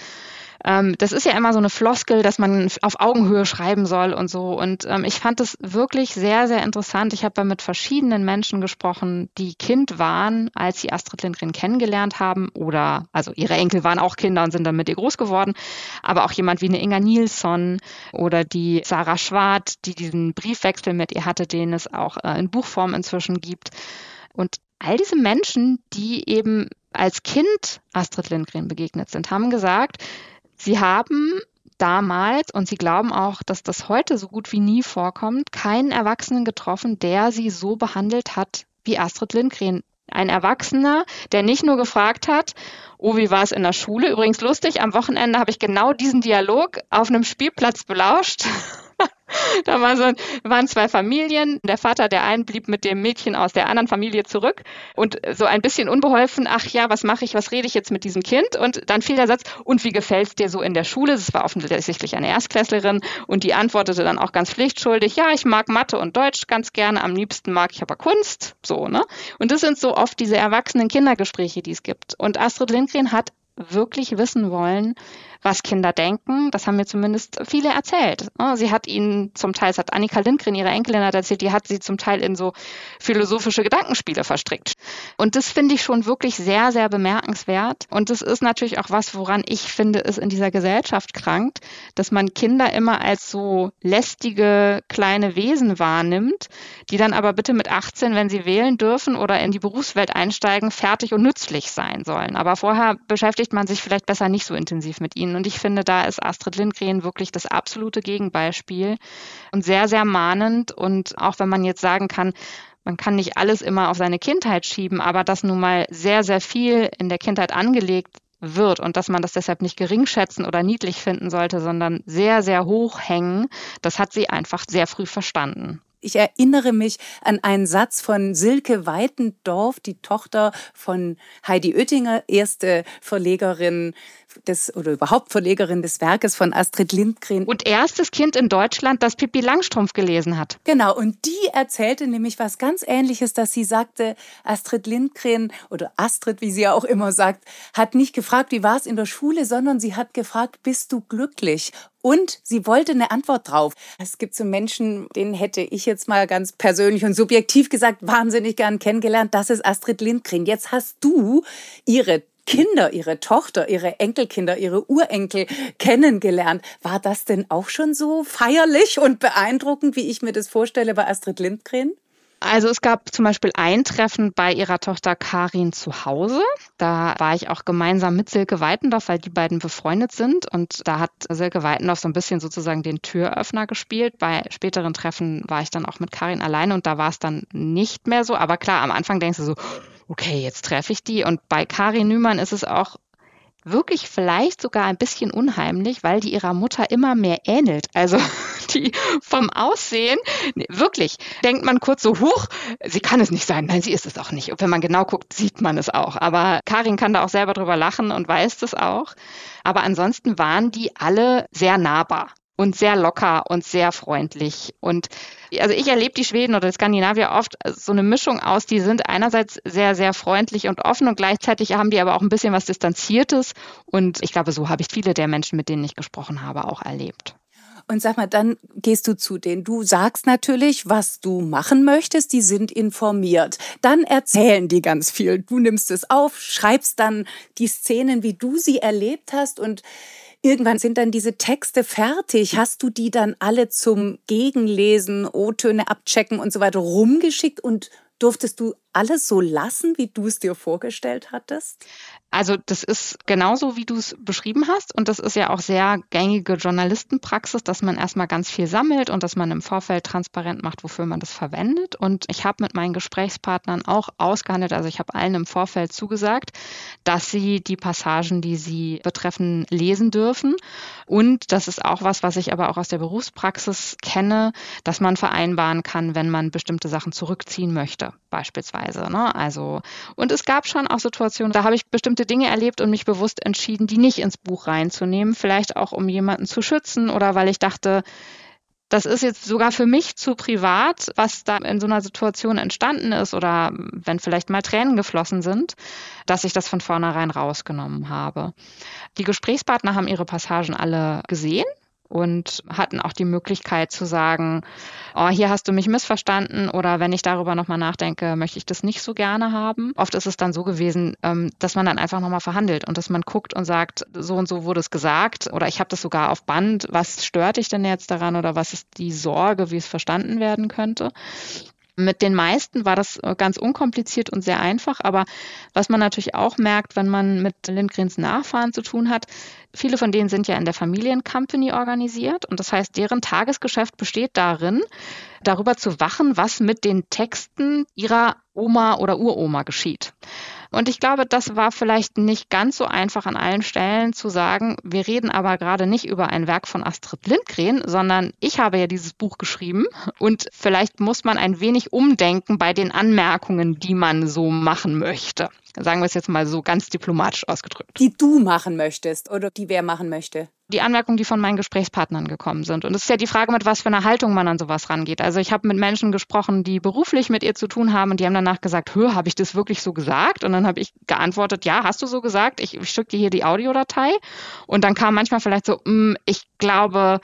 Speaker 1: Ähm, das ist ja immer so eine Floskel, dass man auf Augenhöhe schreiben soll und so. Und ähm, ich fand das wirklich sehr, sehr interessant. Ich habe mit verschiedenen Menschen gesprochen, die Kind waren, als sie Astrid Lindgren kennengelernt haben oder, also ihre Enkel waren auch Kinder und sind dann mit ihr groß geworden. Aber auch jemand wie eine Inga Nilsson oder die Sarah Schwart, die diesen Briefwechsel mit ihr hatte, den es auch äh, in Buchform inzwischen gibt. Und all diese Menschen, die eben als Kind Astrid Lindgren begegnet sind, haben gesagt, Sie haben damals, und sie glauben auch, dass das heute so gut wie nie vorkommt, keinen Erwachsenen getroffen, der sie so behandelt hat wie Astrid Lindgren. Ein Erwachsener, der nicht nur gefragt hat, oh, wie war es in der Schule? Übrigens lustig, am Wochenende habe ich genau diesen Dialog auf einem Spielplatz belauscht *laughs* *laughs* da war so, waren zwei Familien. Der Vater der einen blieb mit dem Mädchen aus der anderen Familie zurück und so ein bisschen unbeholfen, ach ja, was mache ich, was rede ich jetzt mit diesem Kind? Und dann fiel der Satz, und wie gefällt's dir so in der Schule? Das war offensichtlich eine Erstklässlerin und die antwortete dann auch ganz pflichtschuldig, ja, ich mag Mathe und Deutsch ganz gerne, am liebsten mag ich aber Kunst, so, ne? Und das sind so oft diese erwachsenen Kindergespräche, die es gibt. Und Astrid Lindgren hat wirklich wissen wollen, was Kinder denken. Das haben mir zumindest viele erzählt. Sie hat ihnen zum Teil, das hat Annika Lindgren, ihre Enkelin, hat erzählt, die hat sie zum Teil in so philosophische Gedankenspiele verstrickt. Und das finde ich schon wirklich sehr, sehr bemerkenswert. Und das ist natürlich auch was, woran ich finde, ist in dieser Gesellschaft krankt, dass man Kinder immer als so lästige kleine Wesen wahrnimmt, die dann aber bitte mit 18, wenn sie wählen dürfen oder in die Berufswelt einsteigen, fertig und nützlich sein sollen. Aber vorher beschäftigt man sich vielleicht besser nicht so intensiv mit ihnen. Ihnen. Und ich finde, da ist Astrid Lindgren wirklich das absolute Gegenbeispiel und sehr, sehr mahnend. Und auch wenn man jetzt sagen kann, man kann nicht alles immer auf seine Kindheit schieben, aber dass nun mal sehr, sehr viel in der Kindheit angelegt wird und dass man das deshalb nicht geringschätzen oder niedlich finden sollte, sondern sehr, sehr hoch hängen, das hat sie einfach sehr früh verstanden.
Speaker 2: Ich erinnere mich an einen Satz von Silke Weitendorf, die Tochter von Heidi Oettinger, erste Verlegerin des oder überhaupt Verlegerin des Werkes von Astrid Lindgren.
Speaker 1: Und erstes Kind in Deutschland, das Pippi Langstrumpf gelesen hat.
Speaker 2: Genau, und die erzählte nämlich was ganz ähnliches, dass sie sagte, Astrid Lindgren oder Astrid, wie sie ja auch immer sagt, hat nicht gefragt, wie war es in der Schule, sondern sie hat gefragt, bist du glücklich? Und sie wollte eine Antwort drauf. Es gibt so Menschen, denen hätte ich jetzt mal ganz persönlich und subjektiv gesagt, wahnsinnig gern kennengelernt. Das ist Astrid Lindgren. Jetzt hast du ihre Kinder, ihre Tochter, ihre Enkelkinder, ihre Urenkel kennengelernt. War das denn auch schon so feierlich und beeindruckend, wie ich mir das vorstelle bei Astrid Lindgren?
Speaker 1: Also es gab zum Beispiel ein Treffen bei ihrer Tochter Karin zu Hause. Da war ich auch gemeinsam mit Silke Weitendorf, weil die beiden befreundet sind. Und da hat Silke Weitendorf so ein bisschen sozusagen den Türöffner gespielt. Bei späteren Treffen war ich dann auch mit Karin alleine und da war es dann nicht mehr so. Aber klar, am Anfang denkst du so, okay, jetzt treffe ich die. Und bei Karin Nümann ist es auch wirklich vielleicht sogar ein bisschen unheimlich, weil die ihrer Mutter immer mehr ähnelt. Also *laughs* die vom Aussehen, wirklich, denkt man kurz so, huch, sie kann es nicht sein. Nein, sie ist es auch nicht. Und wenn man genau guckt, sieht man es auch. Aber Karin kann da auch selber drüber lachen und weiß das auch. Aber ansonsten waren die alle sehr nahbar und sehr locker und sehr freundlich. Und also ich erlebe die Schweden oder die Skandinavier oft so eine Mischung aus, die sind einerseits sehr, sehr freundlich und offen und gleichzeitig haben die aber auch ein bisschen was Distanziertes. Und ich glaube, so habe ich viele der Menschen, mit denen ich gesprochen habe, auch erlebt.
Speaker 2: Und sag mal, dann gehst du zu denen. Du sagst natürlich, was du machen möchtest. Die sind informiert. Dann erzählen die ganz viel. Du nimmst es auf, schreibst dann die Szenen, wie du sie erlebt hast und Irgendwann sind dann diese Texte fertig. Hast du die dann alle zum Gegenlesen, O-Töne abchecken und so weiter rumgeschickt und durftest du alles so lassen, wie du es dir vorgestellt hattest?
Speaker 1: Also das ist genauso, wie du es beschrieben hast. Und das ist ja auch sehr gängige Journalistenpraxis, dass man erstmal ganz viel sammelt und dass man im Vorfeld transparent macht, wofür man das verwendet. Und ich habe mit meinen Gesprächspartnern auch ausgehandelt, also ich habe allen im Vorfeld zugesagt, dass sie die Passagen, die sie betreffen, lesen dürfen. Und das ist auch was, was ich aber auch aus der Berufspraxis kenne, dass man vereinbaren kann, wenn man bestimmte Sachen zurückziehen möchte, beispielsweise. Ne? Also, und es gab schon auch Situationen, da habe ich bestimmte Dinge erlebt und mich bewusst entschieden, die nicht ins Buch reinzunehmen. Vielleicht auch, um jemanden zu schützen oder weil ich dachte, das ist jetzt sogar für mich zu privat, was da in so einer Situation entstanden ist oder wenn vielleicht mal Tränen geflossen sind, dass ich das von vornherein rausgenommen habe. Die Gesprächspartner haben ihre Passagen alle gesehen und hatten auch die Möglichkeit zu sagen, oh, hier hast du mich missverstanden oder wenn ich darüber nochmal nachdenke, möchte ich das nicht so gerne haben. Oft ist es dann so gewesen, ähm, dass man dann einfach nochmal verhandelt und dass man guckt und sagt, so und so wurde es gesagt oder ich habe das sogar auf Band, was stört dich denn jetzt daran oder was ist die Sorge, wie es verstanden werden könnte. Mit den meisten war das äh, ganz unkompliziert und sehr einfach. Aber was man natürlich auch merkt, wenn man mit Lindgrens Nachfahren zu tun hat, viele von denen sind ja in der Familiencompany organisiert. Und das heißt, deren Tagesgeschäft besteht darin, darüber zu wachen, was mit den Texten ihrer Oma oder Uroma geschieht. Und ich glaube, das war vielleicht nicht ganz so einfach an allen Stellen zu sagen, wir reden aber gerade nicht über ein Werk von Astrid Lindgren, sondern ich habe ja dieses Buch geschrieben und vielleicht muss man ein wenig umdenken bei den Anmerkungen, die man so machen möchte. Sagen wir es jetzt mal so ganz diplomatisch ausgedrückt.
Speaker 2: Die du machen möchtest oder die wer machen möchte?
Speaker 1: Die Anmerkungen, die von meinen Gesprächspartnern gekommen sind. Und es ist ja die Frage, mit was für einer Haltung man an sowas rangeht. Also ich habe mit Menschen gesprochen, die beruflich mit ihr zu tun haben und die haben danach gesagt, hör, habe ich das wirklich so gesagt? Und dann habe ich geantwortet, ja, hast du so gesagt? Ich, ich schicke dir hier die Audiodatei. Und dann kam manchmal vielleicht so, mm, ich glaube,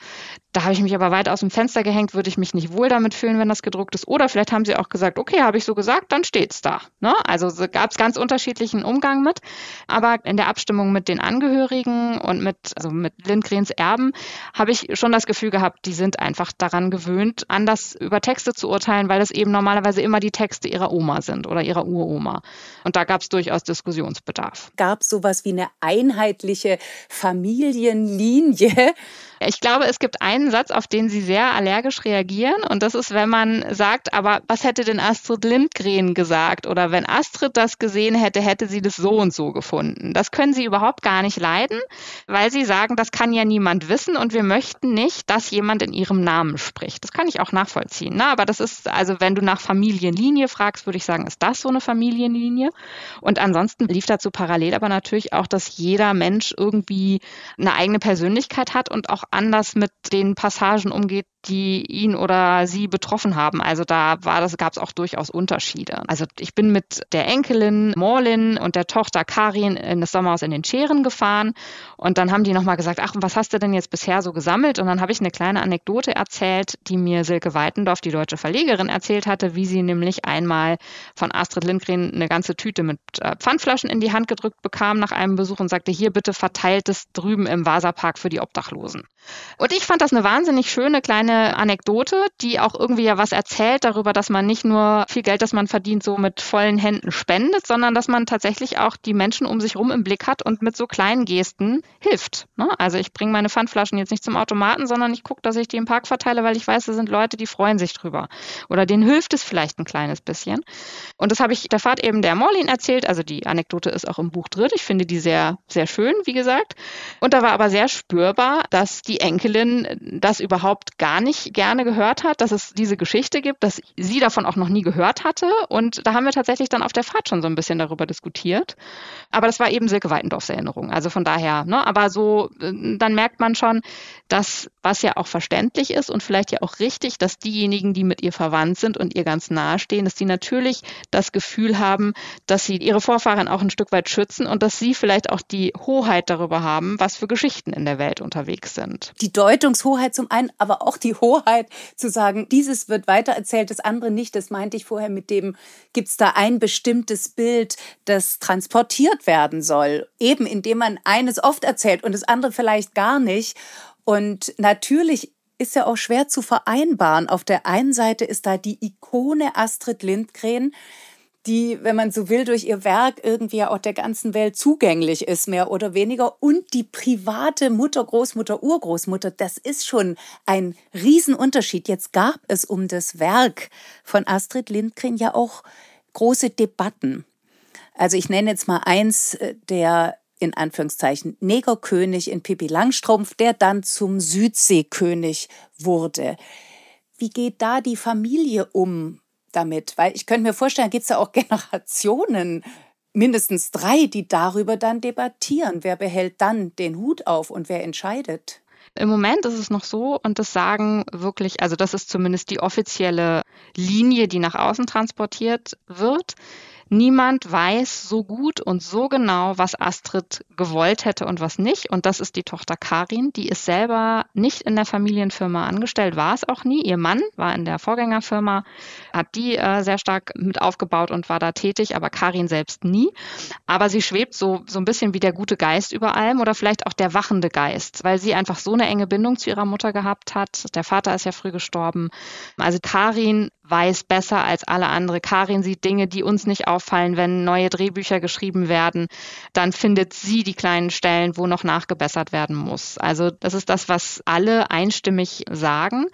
Speaker 1: da habe ich mich aber weit aus dem Fenster gehängt, würde ich mich nicht wohl damit fühlen, wenn das gedruckt ist. Oder vielleicht haben sie auch gesagt, okay, habe ich so gesagt, dann steht's da. Ne? Also so gab es ganz unterschiedlichen Umgang mit. Aber in der Abstimmung mit den Angehörigen und mit, also mit Lindgrens Erben habe ich schon das Gefühl gehabt, die sind einfach daran gewöhnt, anders über Texte zu urteilen, weil es eben normalerweise immer die Texte ihrer Oma sind oder ihrer Uroma. Und da gab es durchaus Diskussionsbedarf.
Speaker 2: Gab es sowas wie eine einheitliche Familienlinie?
Speaker 1: Ich glaube, es gibt einen Satz, auf den sie sehr allergisch reagieren. Und das ist, wenn man sagt, aber was hätte denn Astrid Lindgren gesagt? Oder wenn Astrid das gesehen hätte, hätte sie das so und so gefunden. Das können sie überhaupt gar nicht leiden, weil sie sagen, das kann ja niemand wissen und wir möchten nicht, dass jemand in ihrem Namen spricht. Das kann ich auch nachvollziehen. Ne? Aber das ist, also wenn du nach Familienlinie fragst, würde ich sagen, ist das so eine Familienlinie? Und ansonsten lief dazu parallel aber natürlich auch, dass jeder Mensch irgendwie eine eigene Persönlichkeit hat und auch anders mit den Passagen umgeht, die ihn oder sie betroffen haben. Also da war das, gab es auch durchaus Unterschiede. Also ich bin mit der Enkelin Morlin und der Tochter Karin in das Sommerhaus in den Scheren gefahren und dann haben die nochmal gesagt, ach, was hast du denn jetzt bisher so gesammelt? Und dann habe ich eine kleine Anekdote erzählt, die mir Silke Weitendorf, die deutsche Verlegerin, erzählt hatte, wie sie nämlich einmal von Astrid Lindgren eine ganze Tüte mit äh, Pfandflaschen in die Hand gedrückt bekam nach einem Besuch und sagte, hier bitte verteilt es drüben im Vasapark für die Obdachlosen. Und ich fand das eine wahnsinnig schöne kleine Anekdote, die auch irgendwie ja was erzählt darüber, dass man nicht nur viel Geld, das man verdient, so mit vollen Händen spendet, sondern dass man tatsächlich auch die Menschen um sich rum im Blick hat und mit so kleinen Gesten hilft. Ne? Also ich bringe meine Pfandflaschen jetzt nicht zum Automaten, sondern ich gucke, dass ich die im Park verteile, weil ich weiß, da sind Leute, die freuen sich drüber. Oder denen hilft es vielleicht ein kleines bisschen. Und das habe ich der Fahrt eben der Morlin erzählt. Also die Anekdote ist auch im Buch drin. Ich finde die sehr, sehr schön, wie gesagt. Und da war aber sehr spürbar, dass die Enkelin das überhaupt gar nicht gerne gehört hat, dass es diese Geschichte gibt, dass sie davon auch noch nie gehört hatte. Und da haben wir tatsächlich dann auf der Fahrt schon so ein bisschen darüber diskutiert. Aber das war eben Silke Weitendorfs Erinnerung. Also von daher, ne, aber so, äh, dann merkt man schon, dass, was ja auch verständlich ist und vielleicht ja auch richtig, dass diejenigen, die mit ihr verwandt sind und ihr ganz nahe stehen, dass die natürlich das Gefühl haben, dass sie ihre Vorfahren auch ein Stück weit schützen und dass sie vielleicht auch die Hoheit darüber haben, was für Geschichten in der Welt unterwegs sind.
Speaker 2: Die Deutungshoheit zum einen, aber auch die Hoheit zu sagen, dieses wird weitererzählt, das andere nicht. Das meinte ich vorher mit dem, gibt es da ein bestimmtes Bild, das transportiert werden soll. Eben indem man eines oft erzählt und das andere vielleicht gar nicht. Und natürlich ist ja auch schwer zu vereinbaren. Auf der einen Seite ist da die Ikone Astrid Lindgren, die, wenn man so will, durch ihr Werk irgendwie auch der ganzen Welt zugänglich ist, mehr oder weniger. Und die private Mutter, Großmutter, Urgroßmutter, das ist schon ein Riesenunterschied. Jetzt gab es um das Werk von Astrid Lindgren ja auch große Debatten. Also ich nenne jetzt mal eins äh, der in Anführungszeichen Negerkönig in Pippi Langstrumpf, der dann zum Südseekönig wurde. Wie geht da die Familie um damit? Weil ich könnte mir vorstellen, gibt es ja auch *laughs* Generationen, mindestens drei, die darüber dann debattieren. Wer behält dann den Hut auf und wer entscheidet?
Speaker 1: Im Moment ist es noch so, und das sagen wirklich, also das ist zumindest die offizielle Linie, die nach außen transportiert wird. Niemand weiß so gut und so genau, was Astrid gewollt hätte und was nicht. Und das ist die Tochter Karin. Die ist selber nicht in der Familienfirma angestellt, war es auch nie. Ihr Mann war in der Vorgängerfirma, hat die äh, sehr stark mit aufgebaut und war da tätig, aber Karin selbst nie. Aber sie schwebt so, so ein bisschen wie der gute Geist über allem oder vielleicht auch der wachende Geist, weil sie einfach so eine enge Bindung zu ihrer Mutter gehabt hat. Der Vater ist ja früh gestorben. Also Karin weiß besser als alle andere. Karin sieht Dinge, die uns nicht auffallen, wenn neue Drehbücher geschrieben werden. Dann findet sie die kleinen Stellen, wo noch nachgebessert werden muss. Also das ist das, was alle einstimmig sagen.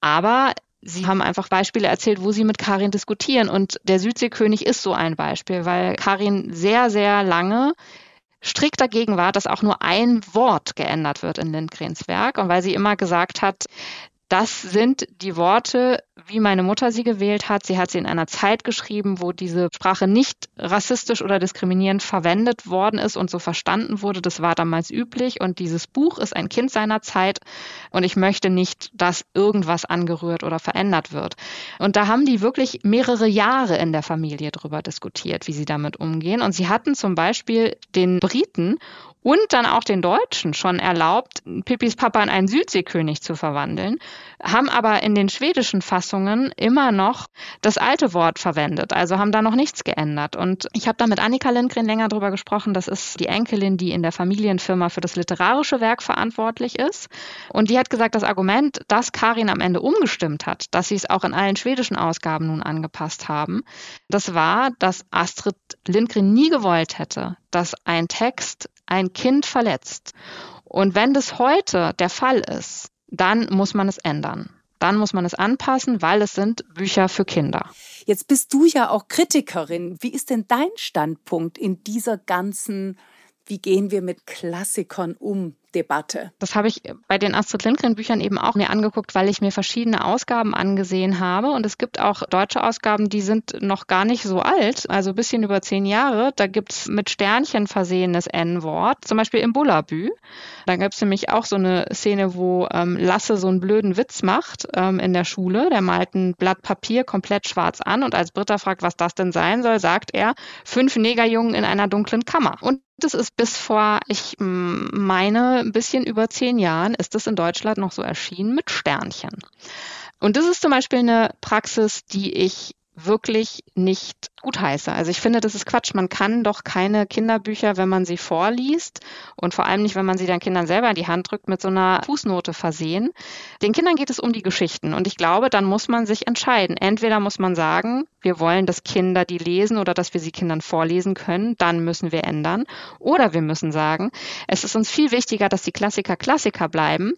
Speaker 1: Aber Sie haben einfach Beispiele erzählt, wo Sie mit Karin diskutieren. Und der Südseekönig ist so ein Beispiel, weil Karin sehr, sehr lange strikt dagegen war, dass auch nur ein Wort geändert wird in Lindgrens Werk und weil sie immer gesagt hat, das sind die Worte, wie meine Mutter sie gewählt hat. Sie hat sie in einer Zeit geschrieben, wo diese Sprache nicht rassistisch oder diskriminierend verwendet worden ist und so verstanden wurde. Das war damals üblich. Und dieses Buch ist ein Kind seiner Zeit. Und ich möchte nicht, dass irgendwas angerührt oder verändert wird. Und da haben die wirklich mehrere Jahre in der Familie drüber diskutiert, wie sie damit umgehen. Und sie hatten zum Beispiel den Briten und dann auch den Deutschen schon erlaubt, Pippis Papa in einen Südseekönig zu verwandeln, haben aber in den schwedischen Fassungen immer noch das alte Wort verwendet, also haben da noch nichts geändert. Und ich habe da mit Annika Lindgren länger drüber gesprochen. Das ist die Enkelin, die in der Familienfirma für das literarische Werk verantwortlich ist. Und die hat gesagt, das Argument, dass Karin am Ende umgestimmt hat, dass sie es auch in allen schwedischen Ausgaben nun angepasst haben, das war, dass Astrid Lindgren nie gewollt hätte, dass ein Text ein Kind verletzt. Und wenn das heute der Fall ist, dann muss man es ändern. Dann muss man es anpassen, weil es sind Bücher für Kinder.
Speaker 2: Jetzt bist du ja auch Kritikerin. Wie ist denn dein Standpunkt in dieser ganzen, wie gehen wir mit Klassikern um, Debatte.
Speaker 1: Das habe ich bei den Astrid Lindgren Büchern eben auch mir angeguckt, weil ich mir verschiedene Ausgaben angesehen habe. Und es gibt auch deutsche Ausgaben, die sind noch gar nicht so alt, also ein bisschen über zehn Jahre. Da gibt es mit Sternchen versehenes N-Wort, zum Beispiel im Bullabü. Da gibt es nämlich auch so eine Szene, wo ähm, Lasse so einen blöden Witz macht ähm, in der Schule. Der malt ein Blatt Papier komplett schwarz an und als Britta fragt, was das denn sein soll, sagt er, fünf Negerjungen in einer dunklen Kammer. Und das ist bis vor, ich meine, ein bisschen über zehn Jahren ist es in Deutschland noch so erschienen mit Sternchen. Und das ist zum Beispiel eine Praxis, die ich wirklich nicht gutheiße. Also ich finde, das ist Quatsch. Man kann doch keine Kinderbücher, wenn man sie vorliest und vor allem nicht, wenn man sie dann Kindern selber in die Hand drückt, mit so einer Fußnote versehen. Den Kindern geht es um die Geschichten und ich glaube, dann muss man sich entscheiden. Entweder muss man sagen, wir wollen, dass Kinder die lesen oder dass wir sie Kindern vorlesen können, dann müssen wir ändern. Oder wir müssen sagen, es ist uns viel wichtiger, dass die Klassiker Klassiker bleiben,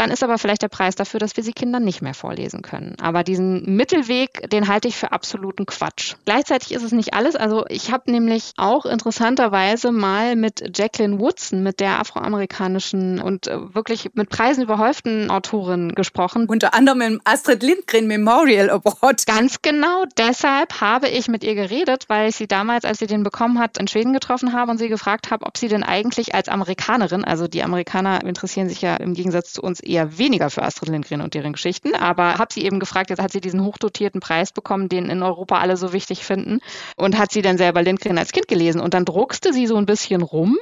Speaker 1: dann ist aber vielleicht der Preis dafür, dass wir sie Kindern nicht mehr vorlesen können. Aber diesen Mittelweg, den halte ich für absoluten Quatsch. Gleichzeitig ist es nicht alles. Also ich habe nämlich auch interessanterweise mal mit Jacqueline Woodson, mit der afroamerikanischen und äh, wirklich mit Preisen überhäuften Autorin gesprochen.
Speaker 2: Unter anderem im Astrid Lindgren Memorial Award.
Speaker 1: Ganz genau. Deshalb habe ich mit ihr geredet, weil ich sie damals, als sie den bekommen hat, in Schweden getroffen habe und sie gefragt habe, ob sie denn eigentlich als Amerikanerin, also die Amerikaner interessieren sich ja im Gegensatz zu uns eher weniger für Astrid Lindgren und deren Geschichten, aber habe sie eben gefragt, jetzt hat sie diesen hochdotierten Preis bekommen, den in Europa alle so wichtig finden und hat sie dann selber Lindgren als Kind gelesen und dann druckste sie so ein bisschen rum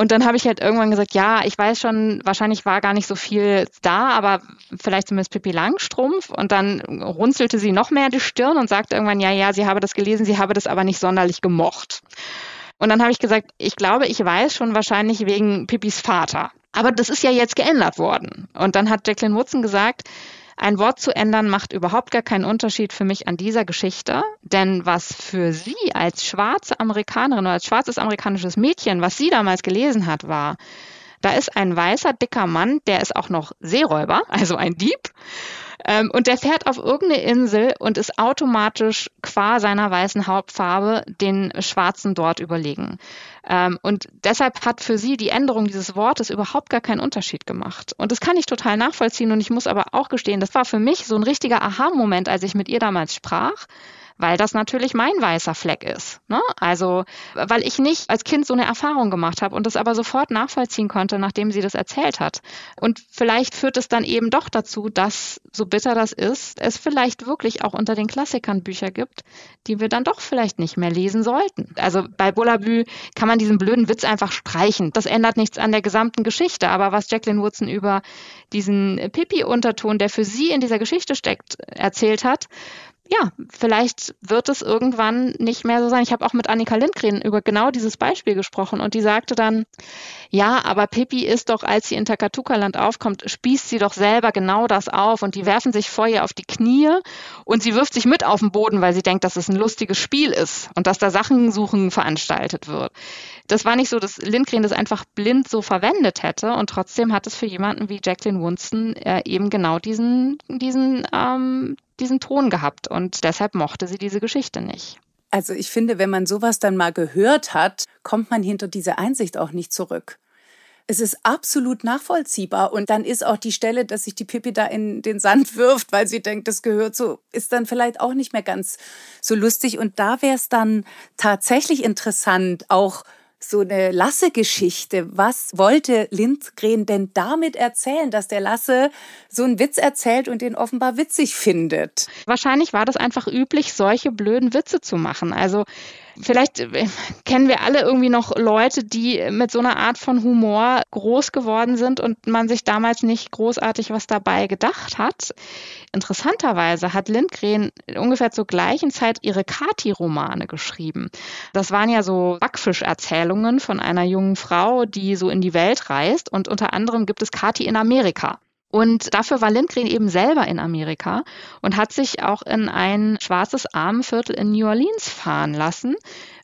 Speaker 1: und dann habe ich halt irgendwann gesagt, ja, ich weiß schon, wahrscheinlich war gar nicht so viel da, aber vielleicht zumindest Pippi Langstrumpf. Und dann runzelte sie noch mehr die Stirn und sagte irgendwann, ja, ja, sie habe das gelesen, sie habe das aber nicht sonderlich gemocht. Und dann habe ich gesagt, ich glaube, ich weiß schon wahrscheinlich wegen Pippis Vater. Aber das ist ja jetzt geändert worden. Und dann hat Jacqueline Woodson gesagt, ein Wort zu ändern macht überhaupt gar keinen Unterschied für mich an dieser Geschichte, denn was für sie als schwarze Amerikanerin oder als schwarzes amerikanisches Mädchen, was sie damals gelesen hat, war, da ist ein weißer, dicker Mann, der ist auch noch Seeräuber, also ein Dieb. Ähm, und der fährt auf irgendeine Insel und ist automatisch qua seiner weißen Hauptfarbe den Schwarzen dort überlegen. Ähm, und deshalb hat für sie die Änderung dieses Wortes überhaupt gar keinen Unterschied gemacht. Und das kann ich total nachvollziehen. Und ich muss aber auch gestehen, das war für mich so ein richtiger Aha-Moment, als ich mit ihr damals sprach weil das natürlich mein weißer Fleck ist. Ne? Also, weil ich nicht als Kind so eine Erfahrung gemacht habe und das aber sofort nachvollziehen konnte, nachdem sie das erzählt hat. Und vielleicht führt es dann eben doch dazu, dass, so bitter das ist, es vielleicht wirklich auch unter den Klassikern Bücher gibt, die wir dann doch vielleicht nicht mehr lesen sollten. Also bei Bullabü kann man diesen blöden Witz einfach streichen. Das ändert nichts an der gesamten Geschichte. Aber was Jacqueline Woodson über diesen Pippi-Unterton, der für sie in dieser Geschichte steckt, erzählt hat, ja, vielleicht wird es irgendwann nicht mehr so sein. Ich habe auch mit Annika Lindgren über genau dieses Beispiel gesprochen und die sagte dann, ja, aber Pippi ist doch, als sie in Takatuka-Land aufkommt, spießt sie doch selber genau das auf und die werfen sich vor ihr auf die Knie und sie wirft sich mit auf den Boden, weil sie denkt, dass es ein lustiges Spiel ist und dass da Sachensuchen veranstaltet wird. Das war nicht so, dass Lindgren das einfach blind so verwendet hätte und trotzdem hat es für jemanden wie Jacqueline Winston äh, eben genau diesen, diesen ähm, diesen Ton gehabt und deshalb mochte sie diese Geschichte nicht.
Speaker 2: Also ich finde, wenn man sowas dann mal gehört hat, kommt man hinter diese Einsicht auch nicht zurück. Es ist absolut nachvollziehbar. Und dann ist auch die Stelle, dass sich die Pippi da in den Sand *laughs* wirft, weil sie denkt, das gehört so, ist dann vielleicht auch nicht mehr ganz so lustig. Und da wäre es dann tatsächlich interessant, auch so eine Lasse-Geschichte. Was wollte Lindgren denn damit erzählen, dass der Lasse so einen Witz erzählt und den offenbar witzig findet?
Speaker 1: Wahrscheinlich war das einfach üblich, solche blöden Witze zu machen. Also Vielleicht äh, kennen wir alle irgendwie noch Leute, die mit so einer Art von Humor groß geworden sind und man sich damals nicht großartig was dabei gedacht hat. Interessanterweise hat Lindgren ungefähr zur gleichen Zeit ihre Kati-Romane geschrieben. Das waren ja so Backfischerzählungen von einer jungen Frau, die so in die Welt reist und unter anderem gibt es Kati in Amerika. Und dafür war Lindgren eben selber in Amerika und hat sich auch in ein schwarzes Armenviertel in New Orleans fahren lassen,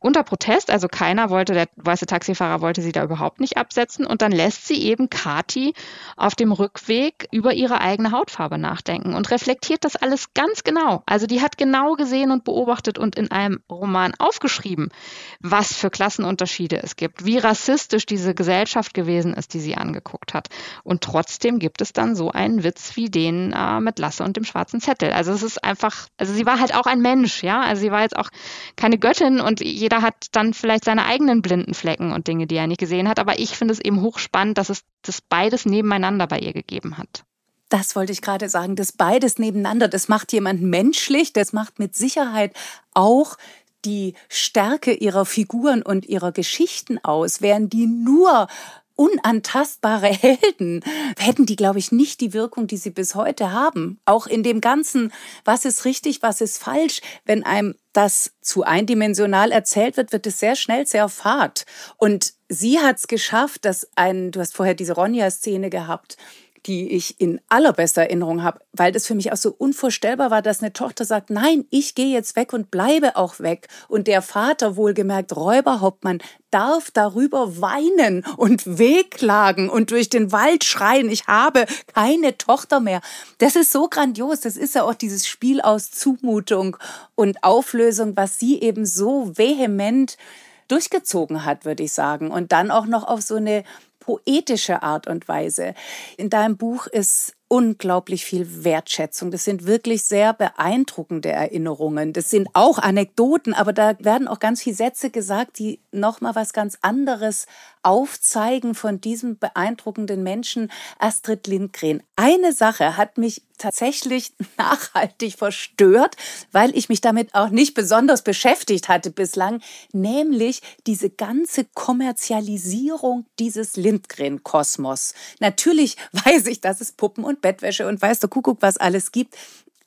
Speaker 1: unter Protest, also keiner wollte, der weiße Taxifahrer wollte sie da überhaupt nicht absetzen und dann lässt sie eben Kati auf dem Rückweg über ihre eigene Hautfarbe nachdenken und reflektiert das alles ganz genau. Also die hat genau gesehen und beobachtet und in einem Roman aufgeschrieben, was für Klassenunterschiede es gibt, wie rassistisch diese Gesellschaft gewesen ist, die sie angeguckt hat. Und trotzdem gibt es dann so einen Witz wie den äh, mit Lasse und dem schwarzen Zettel. Also es ist einfach, also sie war halt auch ein Mensch, ja. Also sie war jetzt auch keine Göttin und jeder jeder hat dann vielleicht seine eigenen blinden Flecken und Dinge, die er nicht gesehen hat. Aber ich finde es eben hochspannend, dass es das beides nebeneinander bei ihr gegeben hat.
Speaker 2: Das wollte ich gerade sagen, das beides nebeneinander, das macht jemanden menschlich, das macht mit Sicherheit auch die Stärke ihrer Figuren und ihrer Geschichten aus. Wären die nur unantastbare Helden, hätten die, glaube ich, nicht die Wirkung, die sie bis heute haben. Auch in dem Ganzen, was ist richtig, was ist falsch, wenn einem das zu eindimensional erzählt wird, wird es sehr schnell sehr fad. Und sie hat es geschafft, dass ein, du hast vorher diese Ronja-Szene gehabt, die ich in allerbester Erinnerung habe, weil das für mich auch so unvorstellbar war, dass eine Tochter sagt, nein, ich gehe jetzt weg und bleibe auch weg. Und der Vater, wohlgemerkt Räuberhauptmann, darf darüber weinen und wehklagen und durch den Wald schreien, ich habe keine Tochter mehr. Das ist so grandios. Das ist ja auch dieses Spiel aus Zumutung und Auflösung, was sie eben so vehement durchgezogen hat, würde ich sagen. Und dann auch noch auf so eine poetische Art und Weise. In deinem Buch ist unglaublich viel Wertschätzung. Das sind wirklich sehr beeindruckende Erinnerungen. Das sind auch Anekdoten, aber da werden auch ganz viele Sätze gesagt, die nochmal was ganz anderes aufzeigen von diesem beeindruckenden Menschen, Astrid Lindgren. Eine Sache hat mich tatsächlich *laughs* nachhaltig verstört, weil ich mich damit auch nicht besonders beschäftigt hatte bislang, nämlich diese ganze Kommerzialisierung dieses Lindgren-Kosmos. Natürlich *laughs* weiß ich, dass es Puppen und Bettwäsche und weiß der Kuckuck, was alles gibt.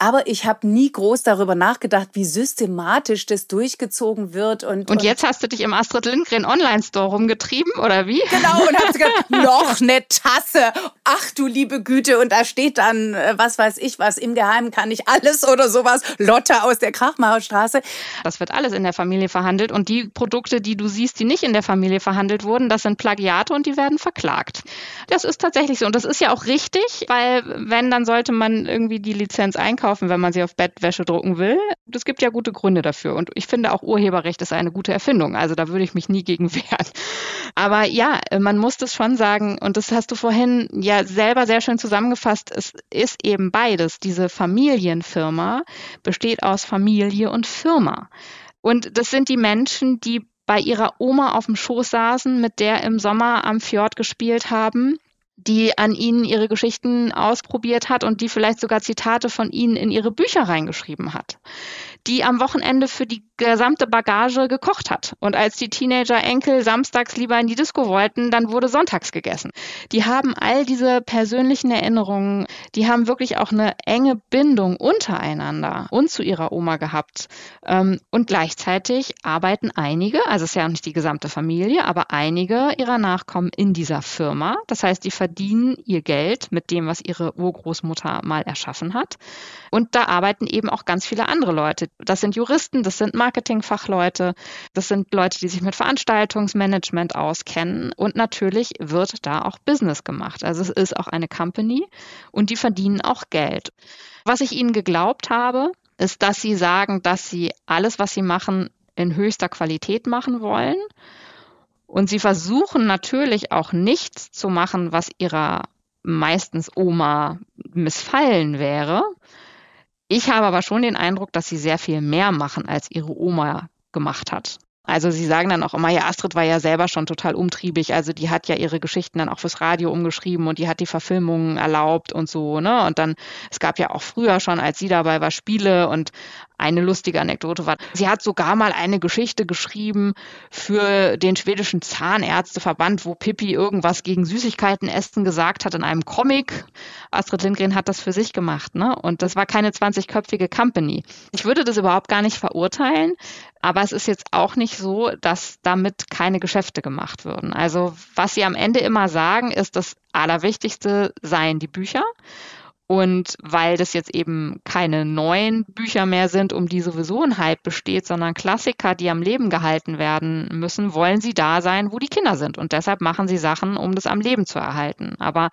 Speaker 2: Aber ich habe nie groß darüber nachgedacht, wie systematisch das durchgezogen wird. Und,
Speaker 1: und jetzt hast du dich im Astrid Lindgren Online-Store rumgetrieben, oder wie?
Speaker 2: Genau, und hast gesagt, *laughs* noch eine Tasse. Ach du liebe Güte. Und da steht dann, äh, was weiß ich was, im Geheimen kann ich alles oder sowas. Lotte aus der Krachmacherstraße.
Speaker 1: Das wird alles in der Familie verhandelt. Und die Produkte, die du siehst, die nicht in der Familie verhandelt wurden, das sind Plagiate und die werden verklagt. Das ist tatsächlich so. Und das ist ja auch richtig, weil wenn, dann sollte man irgendwie die Lizenz einkaufen kaufen, wenn man sie auf Bettwäsche drucken will. Es gibt ja gute Gründe dafür. Und ich finde auch Urheberrecht ist eine gute Erfindung. Also da würde ich mich nie gegen *laughs* wehren. Aber ja, man muss das schon sagen. Und das hast du vorhin ja selber sehr schön zusammengefasst. Es ist eben beides. Diese Familienfirma besteht aus Familie und Firma. Und das sind die Menschen, die bei ihrer Oma auf dem Schoß saßen, mit der im Sommer am Fjord gespielt haben die an ihnen ihre Geschichten ausprobiert hat und die vielleicht sogar Zitate von ihnen in ihre Bücher reingeschrieben hat die am Wochenende für die gesamte Bagage gekocht hat. Und als die Teenager-Enkel samstags lieber in die Disco wollten, dann wurde sonntags gegessen. Die haben all diese persönlichen Erinnerungen, die haben wirklich auch eine enge Bindung untereinander und zu ihrer Oma gehabt. Ähm, und gleichzeitig arbeiten einige, also es ist ja auch nicht die gesamte Familie, aber einige ihrer Nachkommen in dieser Firma. Das heißt, die verdienen ihr Geld mit dem, was ihre Urgroßmutter mal erschaffen hat. Und da arbeiten eben auch ganz viele andere Leute, das sind Juristen, das sind Marketingfachleute, das sind Leute, die sich mit Veranstaltungsmanagement auskennen. Und natürlich wird da auch Business gemacht. Also es ist auch eine Company und die verdienen auch Geld. Was ich ihnen geglaubt habe, ist, dass sie sagen, dass sie alles, was sie machen, in höchster Qualität machen wollen. Und sie versuchen natürlich auch nichts zu machen, was ihrer meistens Oma missfallen wäre. Ich habe aber schon den Eindruck, dass sie sehr viel mehr machen, als ihre Oma gemacht hat. Also sie sagen dann auch immer, ja, Astrid war ja selber schon total umtriebig. Also die hat ja ihre Geschichten dann auch fürs Radio umgeschrieben und die hat die Verfilmungen erlaubt und so, ne? Und dann, es gab ja auch früher schon, als sie dabei war, Spiele und eine lustige Anekdote war, sie hat sogar mal eine Geschichte geschrieben für den schwedischen Zahnärzteverband, wo Pippi irgendwas gegen Süßigkeiten essen gesagt hat in einem Comic. Astrid Lindgren hat das für sich gemacht, ne? Und das war keine 20-köpfige Company. Ich würde das überhaupt gar nicht verurteilen, aber es ist jetzt auch nicht so, dass damit keine Geschäfte gemacht würden. Also was sie am Ende immer sagen, ist, das Allerwichtigste seien die Bücher. Und weil das jetzt eben keine neuen Bücher mehr sind, um die sowieso ein Hype besteht, sondern Klassiker, die am Leben gehalten werden müssen, wollen sie da sein, wo die Kinder sind. Und deshalb machen sie Sachen, um das am Leben zu erhalten. Aber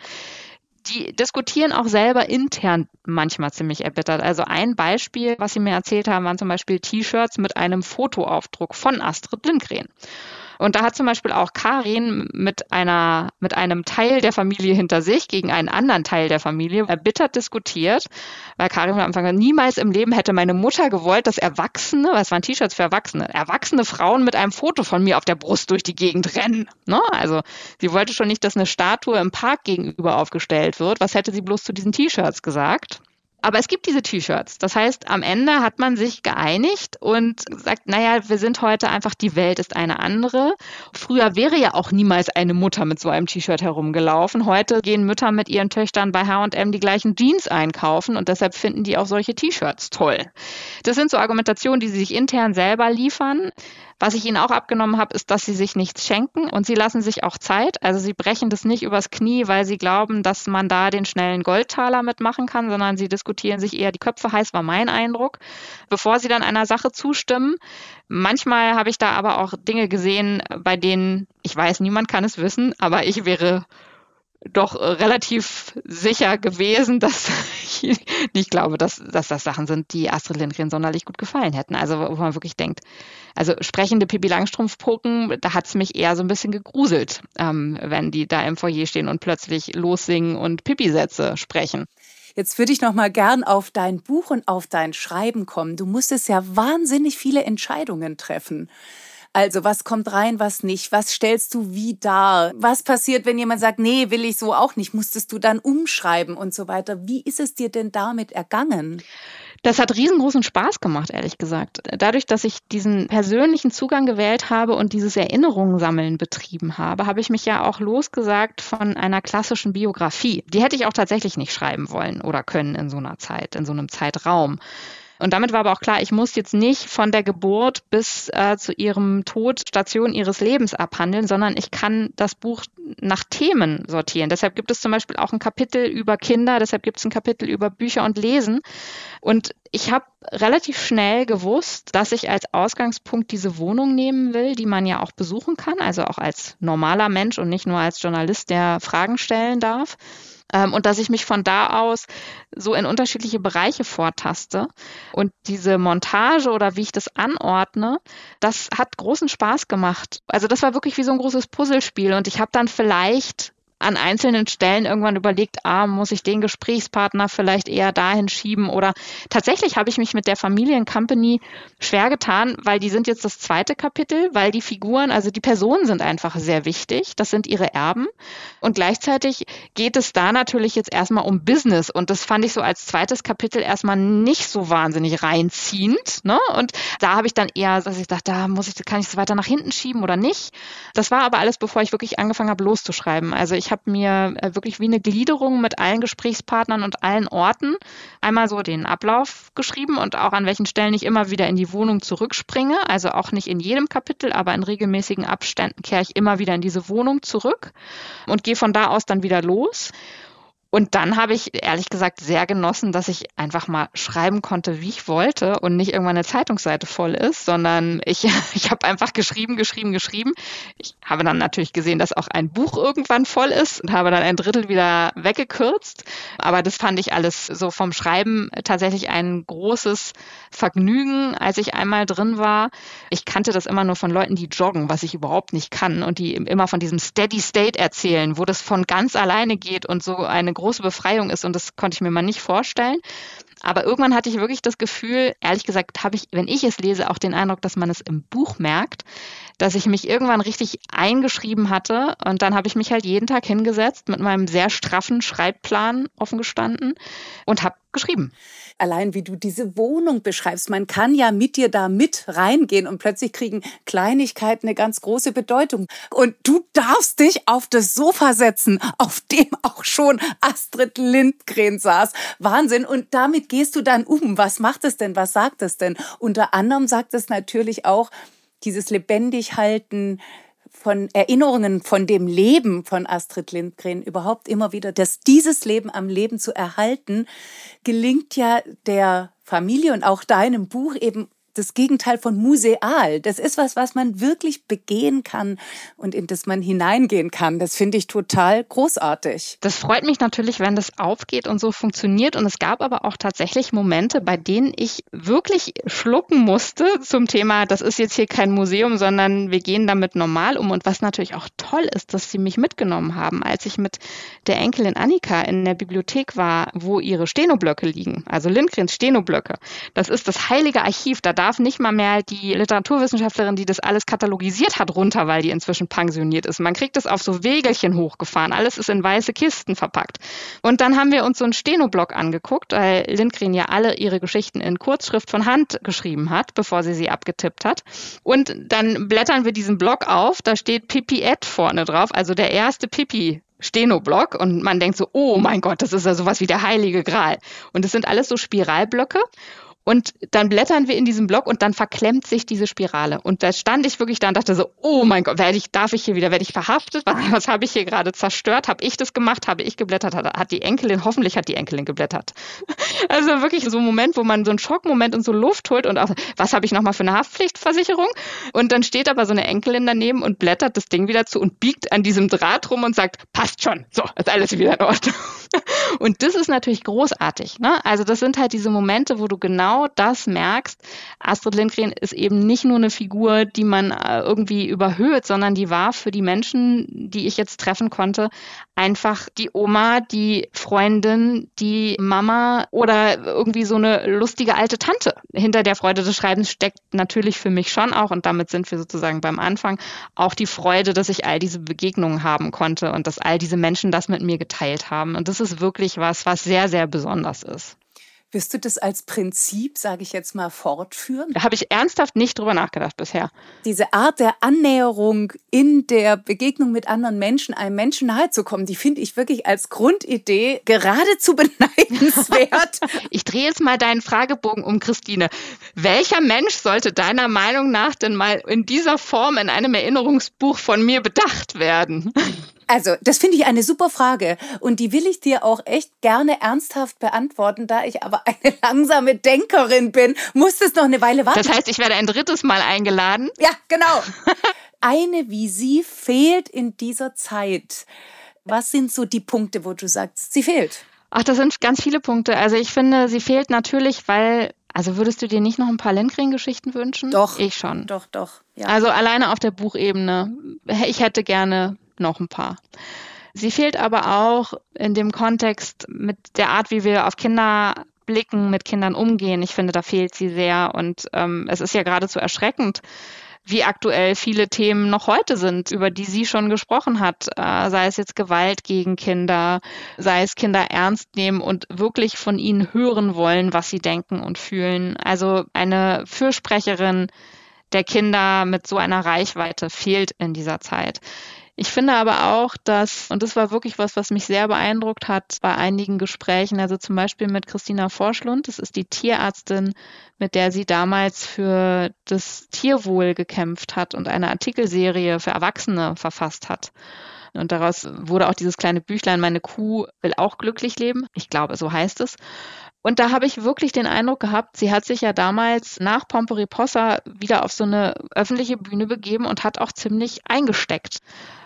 Speaker 1: die diskutieren auch selber intern manchmal ziemlich erbittert. Also ein Beispiel, was sie mir erzählt haben, waren zum Beispiel T-Shirts mit einem Fotoaufdruck von Astrid Lindgren. Und da hat zum Beispiel auch Karin mit einer, mit einem Teil der Familie hinter sich gegen einen anderen Teil der Familie erbittert diskutiert, weil Karin am Anfang niemals im Leben hätte meine Mutter gewollt, dass Erwachsene, was waren T-Shirts für Erwachsene, erwachsene Frauen mit einem Foto von mir auf der Brust durch die Gegend rennen. Ne? Also sie wollte schon nicht, dass eine Statue im Park gegenüber aufgestellt wird. Was hätte sie bloß zu diesen T-Shirts gesagt? Aber es gibt diese T-Shirts. Das heißt, am Ende hat man sich geeinigt und sagt, naja, wir sind heute einfach, die Welt ist eine andere. Früher wäre ja auch niemals eine Mutter mit so einem T-Shirt herumgelaufen. Heute gehen Mütter mit ihren Töchtern bei H&M die gleichen Jeans einkaufen und deshalb finden die auch solche T-Shirts toll. Das sind so Argumentationen, die sie sich intern selber liefern. Was ich ihnen auch abgenommen habe, ist, dass sie sich nichts schenken und sie lassen sich auch Zeit. Also sie brechen das nicht übers Knie, weil sie glauben, dass man da den schnellen Goldtaler mitmachen kann, sondern sie diskutieren sich eher die Köpfe heiß, war mein Eindruck, bevor sie dann einer Sache zustimmen. Manchmal habe ich da aber auch Dinge gesehen, bei denen ich weiß, niemand kann es wissen, aber ich wäre doch äh, relativ sicher gewesen, *laughs* dass ich nicht glaube, dass, dass das Sachen sind, die Astrid Lindgren sonderlich gut gefallen hätten. Also wo man wirklich denkt, also sprechende Pippi Langstrumpf-Poken, da hat es mich eher so ein bisschen gegruselt, ähm, wenn die da im Foyer stehen und plötzlich lossingen und Pipi-Sätze sprechen.
Speaker 2: Jetzt würde ich noch mal gern auf dein Buch und auf dein Schreiben kommen. Du musstest ja wahnsinnig viele Entscheidungen treffen. Also was kommt rein, was nicht? Was stellst du wie dar? Was passiert, wenn jemand sagt, nee, will ich so auch nicht? Musstest du dann umschreiben und so weiter? Wie ist es dir denn damit ergangen?
Speaker 1: Das hat riesengroßen Spaß gemacht, ehrlich gesagt. Dadurch, dass ich diesen persönlichen Zugang gewählt habe und dieses Erinnerungssammeln betrieben habe, habe ich mich ja auch losgesagt von einer klassischen Biografie. Die hätte ich auch tatsächlich nicht schreiben wollen oder können in so einer Zeit, in so einem Zeitraum. Und damit war aber auch klar, ich muss jetzt nicht von der Geburt bis äh, zu ihrem Tod Station ihres Lebens abhandeln, sondern ich kann das Buch nach Themen sortieren. Deshalb gibt es zum Beispiel auch ein Kapitel über Kinder, deshalb gibt es ein Kapitel über Bücher und Lesen. Und ich habe relativ schnell gewusst, dass ich als Ausgangspunkt diese Wohnung nehmen will, die man ja auch besuchen kann, also auch als normaler Mensch und nicht nur als Journalist, der Fragen stellen darf. Ähm, und dass ich mich von da aus so in unterschiedliche Bereiche vortaste. Und diese Montage oder wie ich das anordne, das hat großen Spaß gemacht. Also das war wirklich wie so ein großes Puzzlespiel. Und ich habe dann vielleicht an einzelnen Stellen irgendwann überlegt, ah, muss ich den Gesprächspartner vielleicht eher dahin schieben oder tatsächlich habe ich mich mit der Familiencompany schwer getan, weil die sind jetzt das zweite Kapitel, weil die Figuren, also die Personen sind einfach sehr wichtig, das sind ihre Erben und gleichzeitig geht es da natürlich jetzt erstmal um Business und das fand ich so als zweites Kapitel erstmal nicht so wahnsinnig reinziehend, ne? Und da habe ich dann eher, dass ich dachte, da muss ich, kann ich es weiter nach hinten schieben oder nicht? Das war aber alles, bevor ich wirklich angefangen habe loszuschreiben. Also ich ich habe mir äh, wirklich wie eine Gliederung mit allen Gesprächspartnern und allen Orten einmal so den Ablauf geschrieben und auch an welchen Stellen ich immer wieder in die Wohnung zurückspringe. Also auch nicht in jedem Kapitel, aber in regelmäßigen Abständen kehre ich immer wieder in diese Wohnung zurück und gehe von da aus dann wieder los. Und dann habe ich ehrlich gesagt sehr genossen, dass ich einfach mal schreiben konnte, wie ich wollte und nicht irgendwann eine Zeitungsseite voll ist, sondern ich, *laughs* ich habe einfach geschrieben, geschrieben, geschrieben. Ich habe dann natürlich gesehen, dass auch ein Buch irgendwann voll ist und habe dann ein Drittel wieder weggekürzt. Aber das fand ich alles so vom Schreiben tatsächlich ein großes Vergnügen, als ich einmal drin war. Ich kannte das immer nur von Leuten, die joggen, was ich überhaupt nicht kann und die immer von diesem Steady State erzählen, wo das von ganz alleine geht und so eine große Befreiung ist und das konnte ich mir mal nicht vorstellen. Aber irgendwann hatte ich wirklich das Gefühl, ehrlich gesagt, habe ich, wenn ich es lese, auch den Eindruck, dass man es im Buch merkt, dass ich mich irgendwann richtig eingeschrieben hatte und dann habe ich mich halt jeden Tag hingesetzt mit meinem sehr straffen Schreibplan offen gestanden und habe geschrieben.
Speaker 2: Allein wie du diese Wohnung beschreibst, man kann ja mit dir da mit reingehen und plötzlich kriegen Kleinigkeiten eine ganz große Bedeutung. Und du darfst dich auf das Sofa setzen, auf dem auch schon Astrid Lindgren saß. Wahnsinn. Und damit gehst du dann um. Was macht es denn? Was sagt es denn? Unter anderem sagt es natürlich auch, dieses lebendig halten von Erinnerungen von dem Leben von Astrid Lindgren überhaupt immer wieder, dass dieses Leben am Leben zu erhalten, gelingt ja der Familie und auch deinem Buch eben das Gegenteil von museal. Das ist was, was man wirklich begehen kann und in das man hineingehen kann. Das finde ich total großartig.
Speaker 1: Das freut mich natürlich, wenn das aufgeht und so funktioniert. Und es gab aber auch tatsächlich Momente, bei denen ich wirklich schlucken musste zum Thema, das ist jetzt hier kein Museum, sondern wir gehen damit normal um. Und was natürlich auch toll ist, dass sie mich mitgenommen haben, als ich mit der Enkelin Annika in der Bibliothek war, wo ihre Stenoblöcke liegen, also Lindgrens Stenoblöcke. Das ist das heilige Archiv. Da darf darf nicht mal mehr die Literaturwissenschaftlerin, die das alles katalogisiert hat, runter, weil die inzwischen pensioniert ist. Man kriegt es auf so Wägelchen hochgefahren. Alles ist in weiße Kisten verpackt. Und dann haben wir uns so einen Stenoblock angeguckt, weil Lindgren ja alle ihre Geschichten in Kurzschrift von Hand geschrieben hat, bevor sie sie abgetippt hat. Und dann blättern wir diesen Block auf, da steht Pipi Ed vorne drauf, also der erste Pipi Stenoblock und man denkt so, oh mein Gott, das ist ja sowas wie der heilige Gral. Und es sind alles so Spiralblöcke und dann blättern wir in diesem Block und dann verklemmt sich diese Spirale. Und da stand ich wirklich da und dachte so, oh mein Gott, werde ich, darf ich hier wieder, werde ich verhaftet? Was, *laughs* was habe ich hier gerade zerstört? Habe ich das gemacht? Habe ich geblättert? Hat, hat die Enkelin, hoffentlich hat die Enkelin geblättert. *laughs* Also wirklich so ein Moment, wo man so einen Schockmoment und so Luft holt und auch, was habe ich nochmal für eine Haftpflichtversicherung? Und dann steht aber so eine Enkelin daneben und blättert das Ding wieder zu und biegt an diesem Draht rum und sagt, passt schon, so, ist alles wieder in Ordnung. *laughs* Und das ist natürlich großartig. Ne? Also das sind halt diese Momente, wo du genau das merkst. Astrid Lindgren ist eben nicht nur eine Figur, die man äh, irgendwie überhöht, sondern die war für die Menschen, die ich jetzt treffen konnte, einfach die Oma, die Freundin, die Mama oder irgendwie so eine lustige alte Tante. Hinter der Freude des Schreibens steckt natürlich für mich schon auch, und damit sind wir sozusagen beim Anfang, auch die Freude, dass ich all diese Begegnungen haben konnte und dass all diese Menschen das mit mir geteilt haben. Und das ist wirklich was, was sehr, sehr besonders ist.
Speaker 2: Wirst du das als Prinzip, sage ich jetzt mal, fortführen?
Speaker 1: Da habe ich ernsthaft nicht drüber nachgedacht bisher.
Speaker 2: Diese Art der Annäherung in der Begegnung mit anderen Menschen, einem Menschen nahezukommen, die finde ich wirklich als Grundidee geradezu *laughs* beneidenswert. *laughs*
Speaker 1: ich drehe jetzt mal deinen Fragebogen um, Christine. Welcher Mensch sollte deiner Meinung nach denn mal in dieser Form in einem Erinnerungsbuch von mir bedacht werden?
Speaker 2: Also, das finde ich eine super Frage und die will ich dir auch echt gerne ernsthaft beantworten. Da ich aber eine *laughs* langsame Denkerin bin, muss es noch eine Weile warten.
Speaker 1: Das heißt, ich werde ein drittes Mal eingeladen?
Speaker 2: Ja, genau. *laughs* eine wie sie fehlt in dieser Zeit. Was sind so die Punkte, wo du sagst, sie fehlt?
Speaker 1: Ach, das sind ganz viele Punkte. Also ich finde, sie fehlt natürlich, weil also würdest du dir nicht noch ein paar Lindgren-Geschichten wünschen?
Speaker 2: Doch.
Speaker 1: Ich schon.
Speaker 2: Doch, doch.
Speaker 1: Ja. Also alleine auf der Buchebene. Ich hätte gerne noch ein paar. Sie fehlt aber auch in dem Kontext mit der Art, wie wir auf Kinder blicken, mit Kindern umgehen. Ich finde, da fehlt sie sehr. Und ähm, es ist ja geradezu erschreckend, wie aktuell viele Themen noch heute sind, über die sie schon gesprochen hat, äh, sei es jetzt Gewalt gegen Kinder, sei es Kinder ernst nehmen und wirklich von ihnen hören wollen, was sie denken und fühlen. Also eine Fürsprecherin der Kinder mit so einer Reichweite fehlt in dieser Zeit. Ich finde aber auch, dass, und das war wirklich was, was mich sehr beeindruckt hat bei einigen Gesprächen, also zum Beispiel mit Christina Forschlund, das ist die Tierärztin, mit der sie damals für das Tierwohl gekämpft hat und eine Artikelserie für Erwachsene verfasst hat. Und daraus wurde auch dieses kleine Büchlein, meine Kuh will auch glücklich leben. Ich glaube, so heißt es. Und da habe ich wirklich den Eindruck gehabt, sie hat sich ja damals nach Pomperipossa wieder auf so eine öffentliche Bühne begeben und hat auch ziemlich eingesteckt.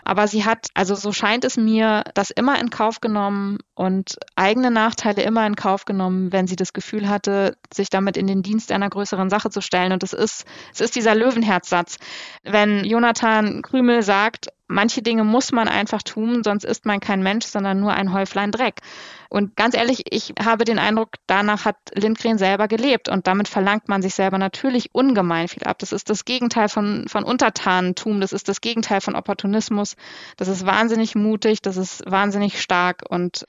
Speaker 1: Aber sie hat, also so scheint es mir, das immer in Kauf genommen und eigene Nachteile immer in Kauf genommen, wenn sie das Gefühl hatte, sich damit in den Dienst einer größeren Sache zu stellen. Und es ist, es ist dieser Löwenherzsatz. Wenn Jonathan Krümel sagt, manche Dinge muss man einfach tun, sonst ist man kein Mensch, sondern nur ein Häuflein Dreck. Und ganz ehrlich, ich habe den Eindruck, danach hat Lindgren selber gelebt und damit verlangt man sich selber natürlich ungemein viel ab. Das ist das Gegenteil von, von Untertanentum, das ist das Gegenteil von Opportunismus. Das ist wahnsinnig mutig, das ist wahnsinnig stark und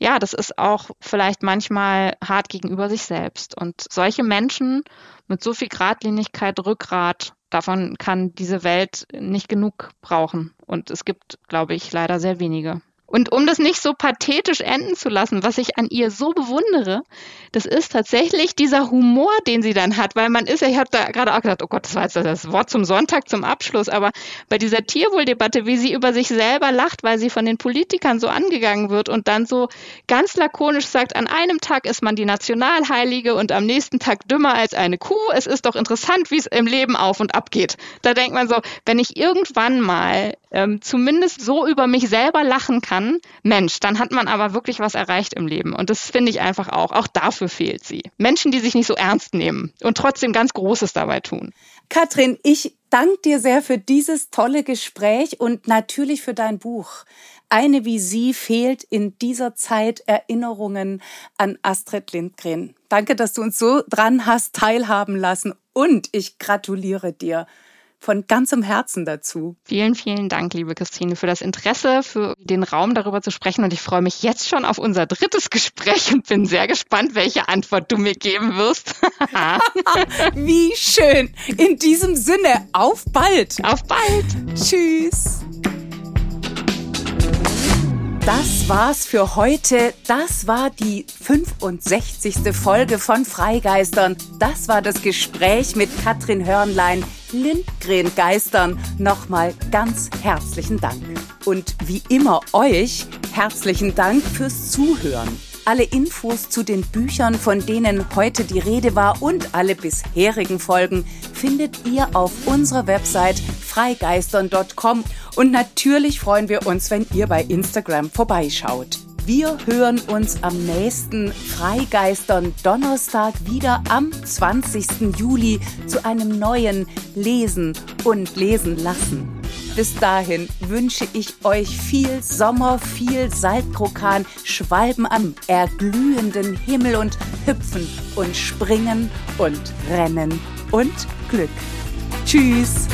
Speaker 1: ja, das ist auch vielleicht manchmal hart gegenüber sich selbst. Und solche Menschen mit so viel Gradlinigkeit, Rückgrat, davon kann diese Welt nicht genug brauchen. Und es gibt, glaube ich, leider sehr wenige. Und um das nicht so pathetisch enden zu lassen, was ich an ihr so bewundere, das ist tatsächlich dieser Humor, den sie dann hat, weil man ist ja, ich habe da gerade auch gedacht, oh Gott, das war jetzt das Wort zum Sonntag, zum Abschluss, aber bei dieser Tierwohldebatte, wie sie über sich selber lacht, weil sie von den Politikern so angegangen wird und dann so ganz lakonisch sagt, an einem Tag ist man die Nationalheilige und am nächsten Tag dümmer als eine Kuh. Es ist doch interessant, wie es im Leben auf und ab geht. Da denkt man so, wenn ich irgendwann mal ähm, zumindest so über mich selber lachen kann, Mensch, dann hat man aber wirklich was erreicht im Leben. Und das finde ich einfach auch. Auch dafür fehlt sie. Menschen, die sich nicht so ernst nehmen und trotzdem ganz Großes dabei tun.
Speaker 2: Katrin, ich danke dir sehr für dieses tolle Gespräch und natürlich für dein Buch. Eine wie sie fehlt in dieser Zeit Erinnerungen an Astrid Lindgren. Danke, dass du uns so dran hast teilhaben lassen und ich gratuliere dir von ganzem Herzen dazu.
Speaker 1: Vielen, vielen Dank, liebe Christine, für das Interesse, für den Raum darüber zu sprechen. Und ich freue mich jetzt schon auf unser drittes Gespräch und bin sehr gespannt, welche Antwort du mir geben wirst. *laughs*
Speaker 2: Wie schön. In diesem Sinne, auf bald.
Speaker 1: Auf bald.
Speaker 2: Tschüss. Das war's für heute. Das war die 65. Folge von Freigeistern. Das war das Gespräch mit Katrin Hörnlein, Lindgren Geistern. Nochmal ganz herzlichen Dank. Und wie immer euch herzlichen Dank fürs Zuhören. Alle Infos zu den Büchern, von denen heute die Rede war und alle bisherigen Folgen findet ihr auf unserer Website freigeistern.com und natürlich freuen wir uns, wenn ihr bei Instagram vorbeischaut. Wir hören uns am nächsten Freigeistern Donnerstag wieder am 20. Juli zu einem neuen Lesen und Lesen lassen. Bis dahin wünsche ich euch viel Sommer, viel Saltkrokan, Schwalben am erglühenden Himmel und Hüpfen und Springen und Rennen und Glück. Tschüss!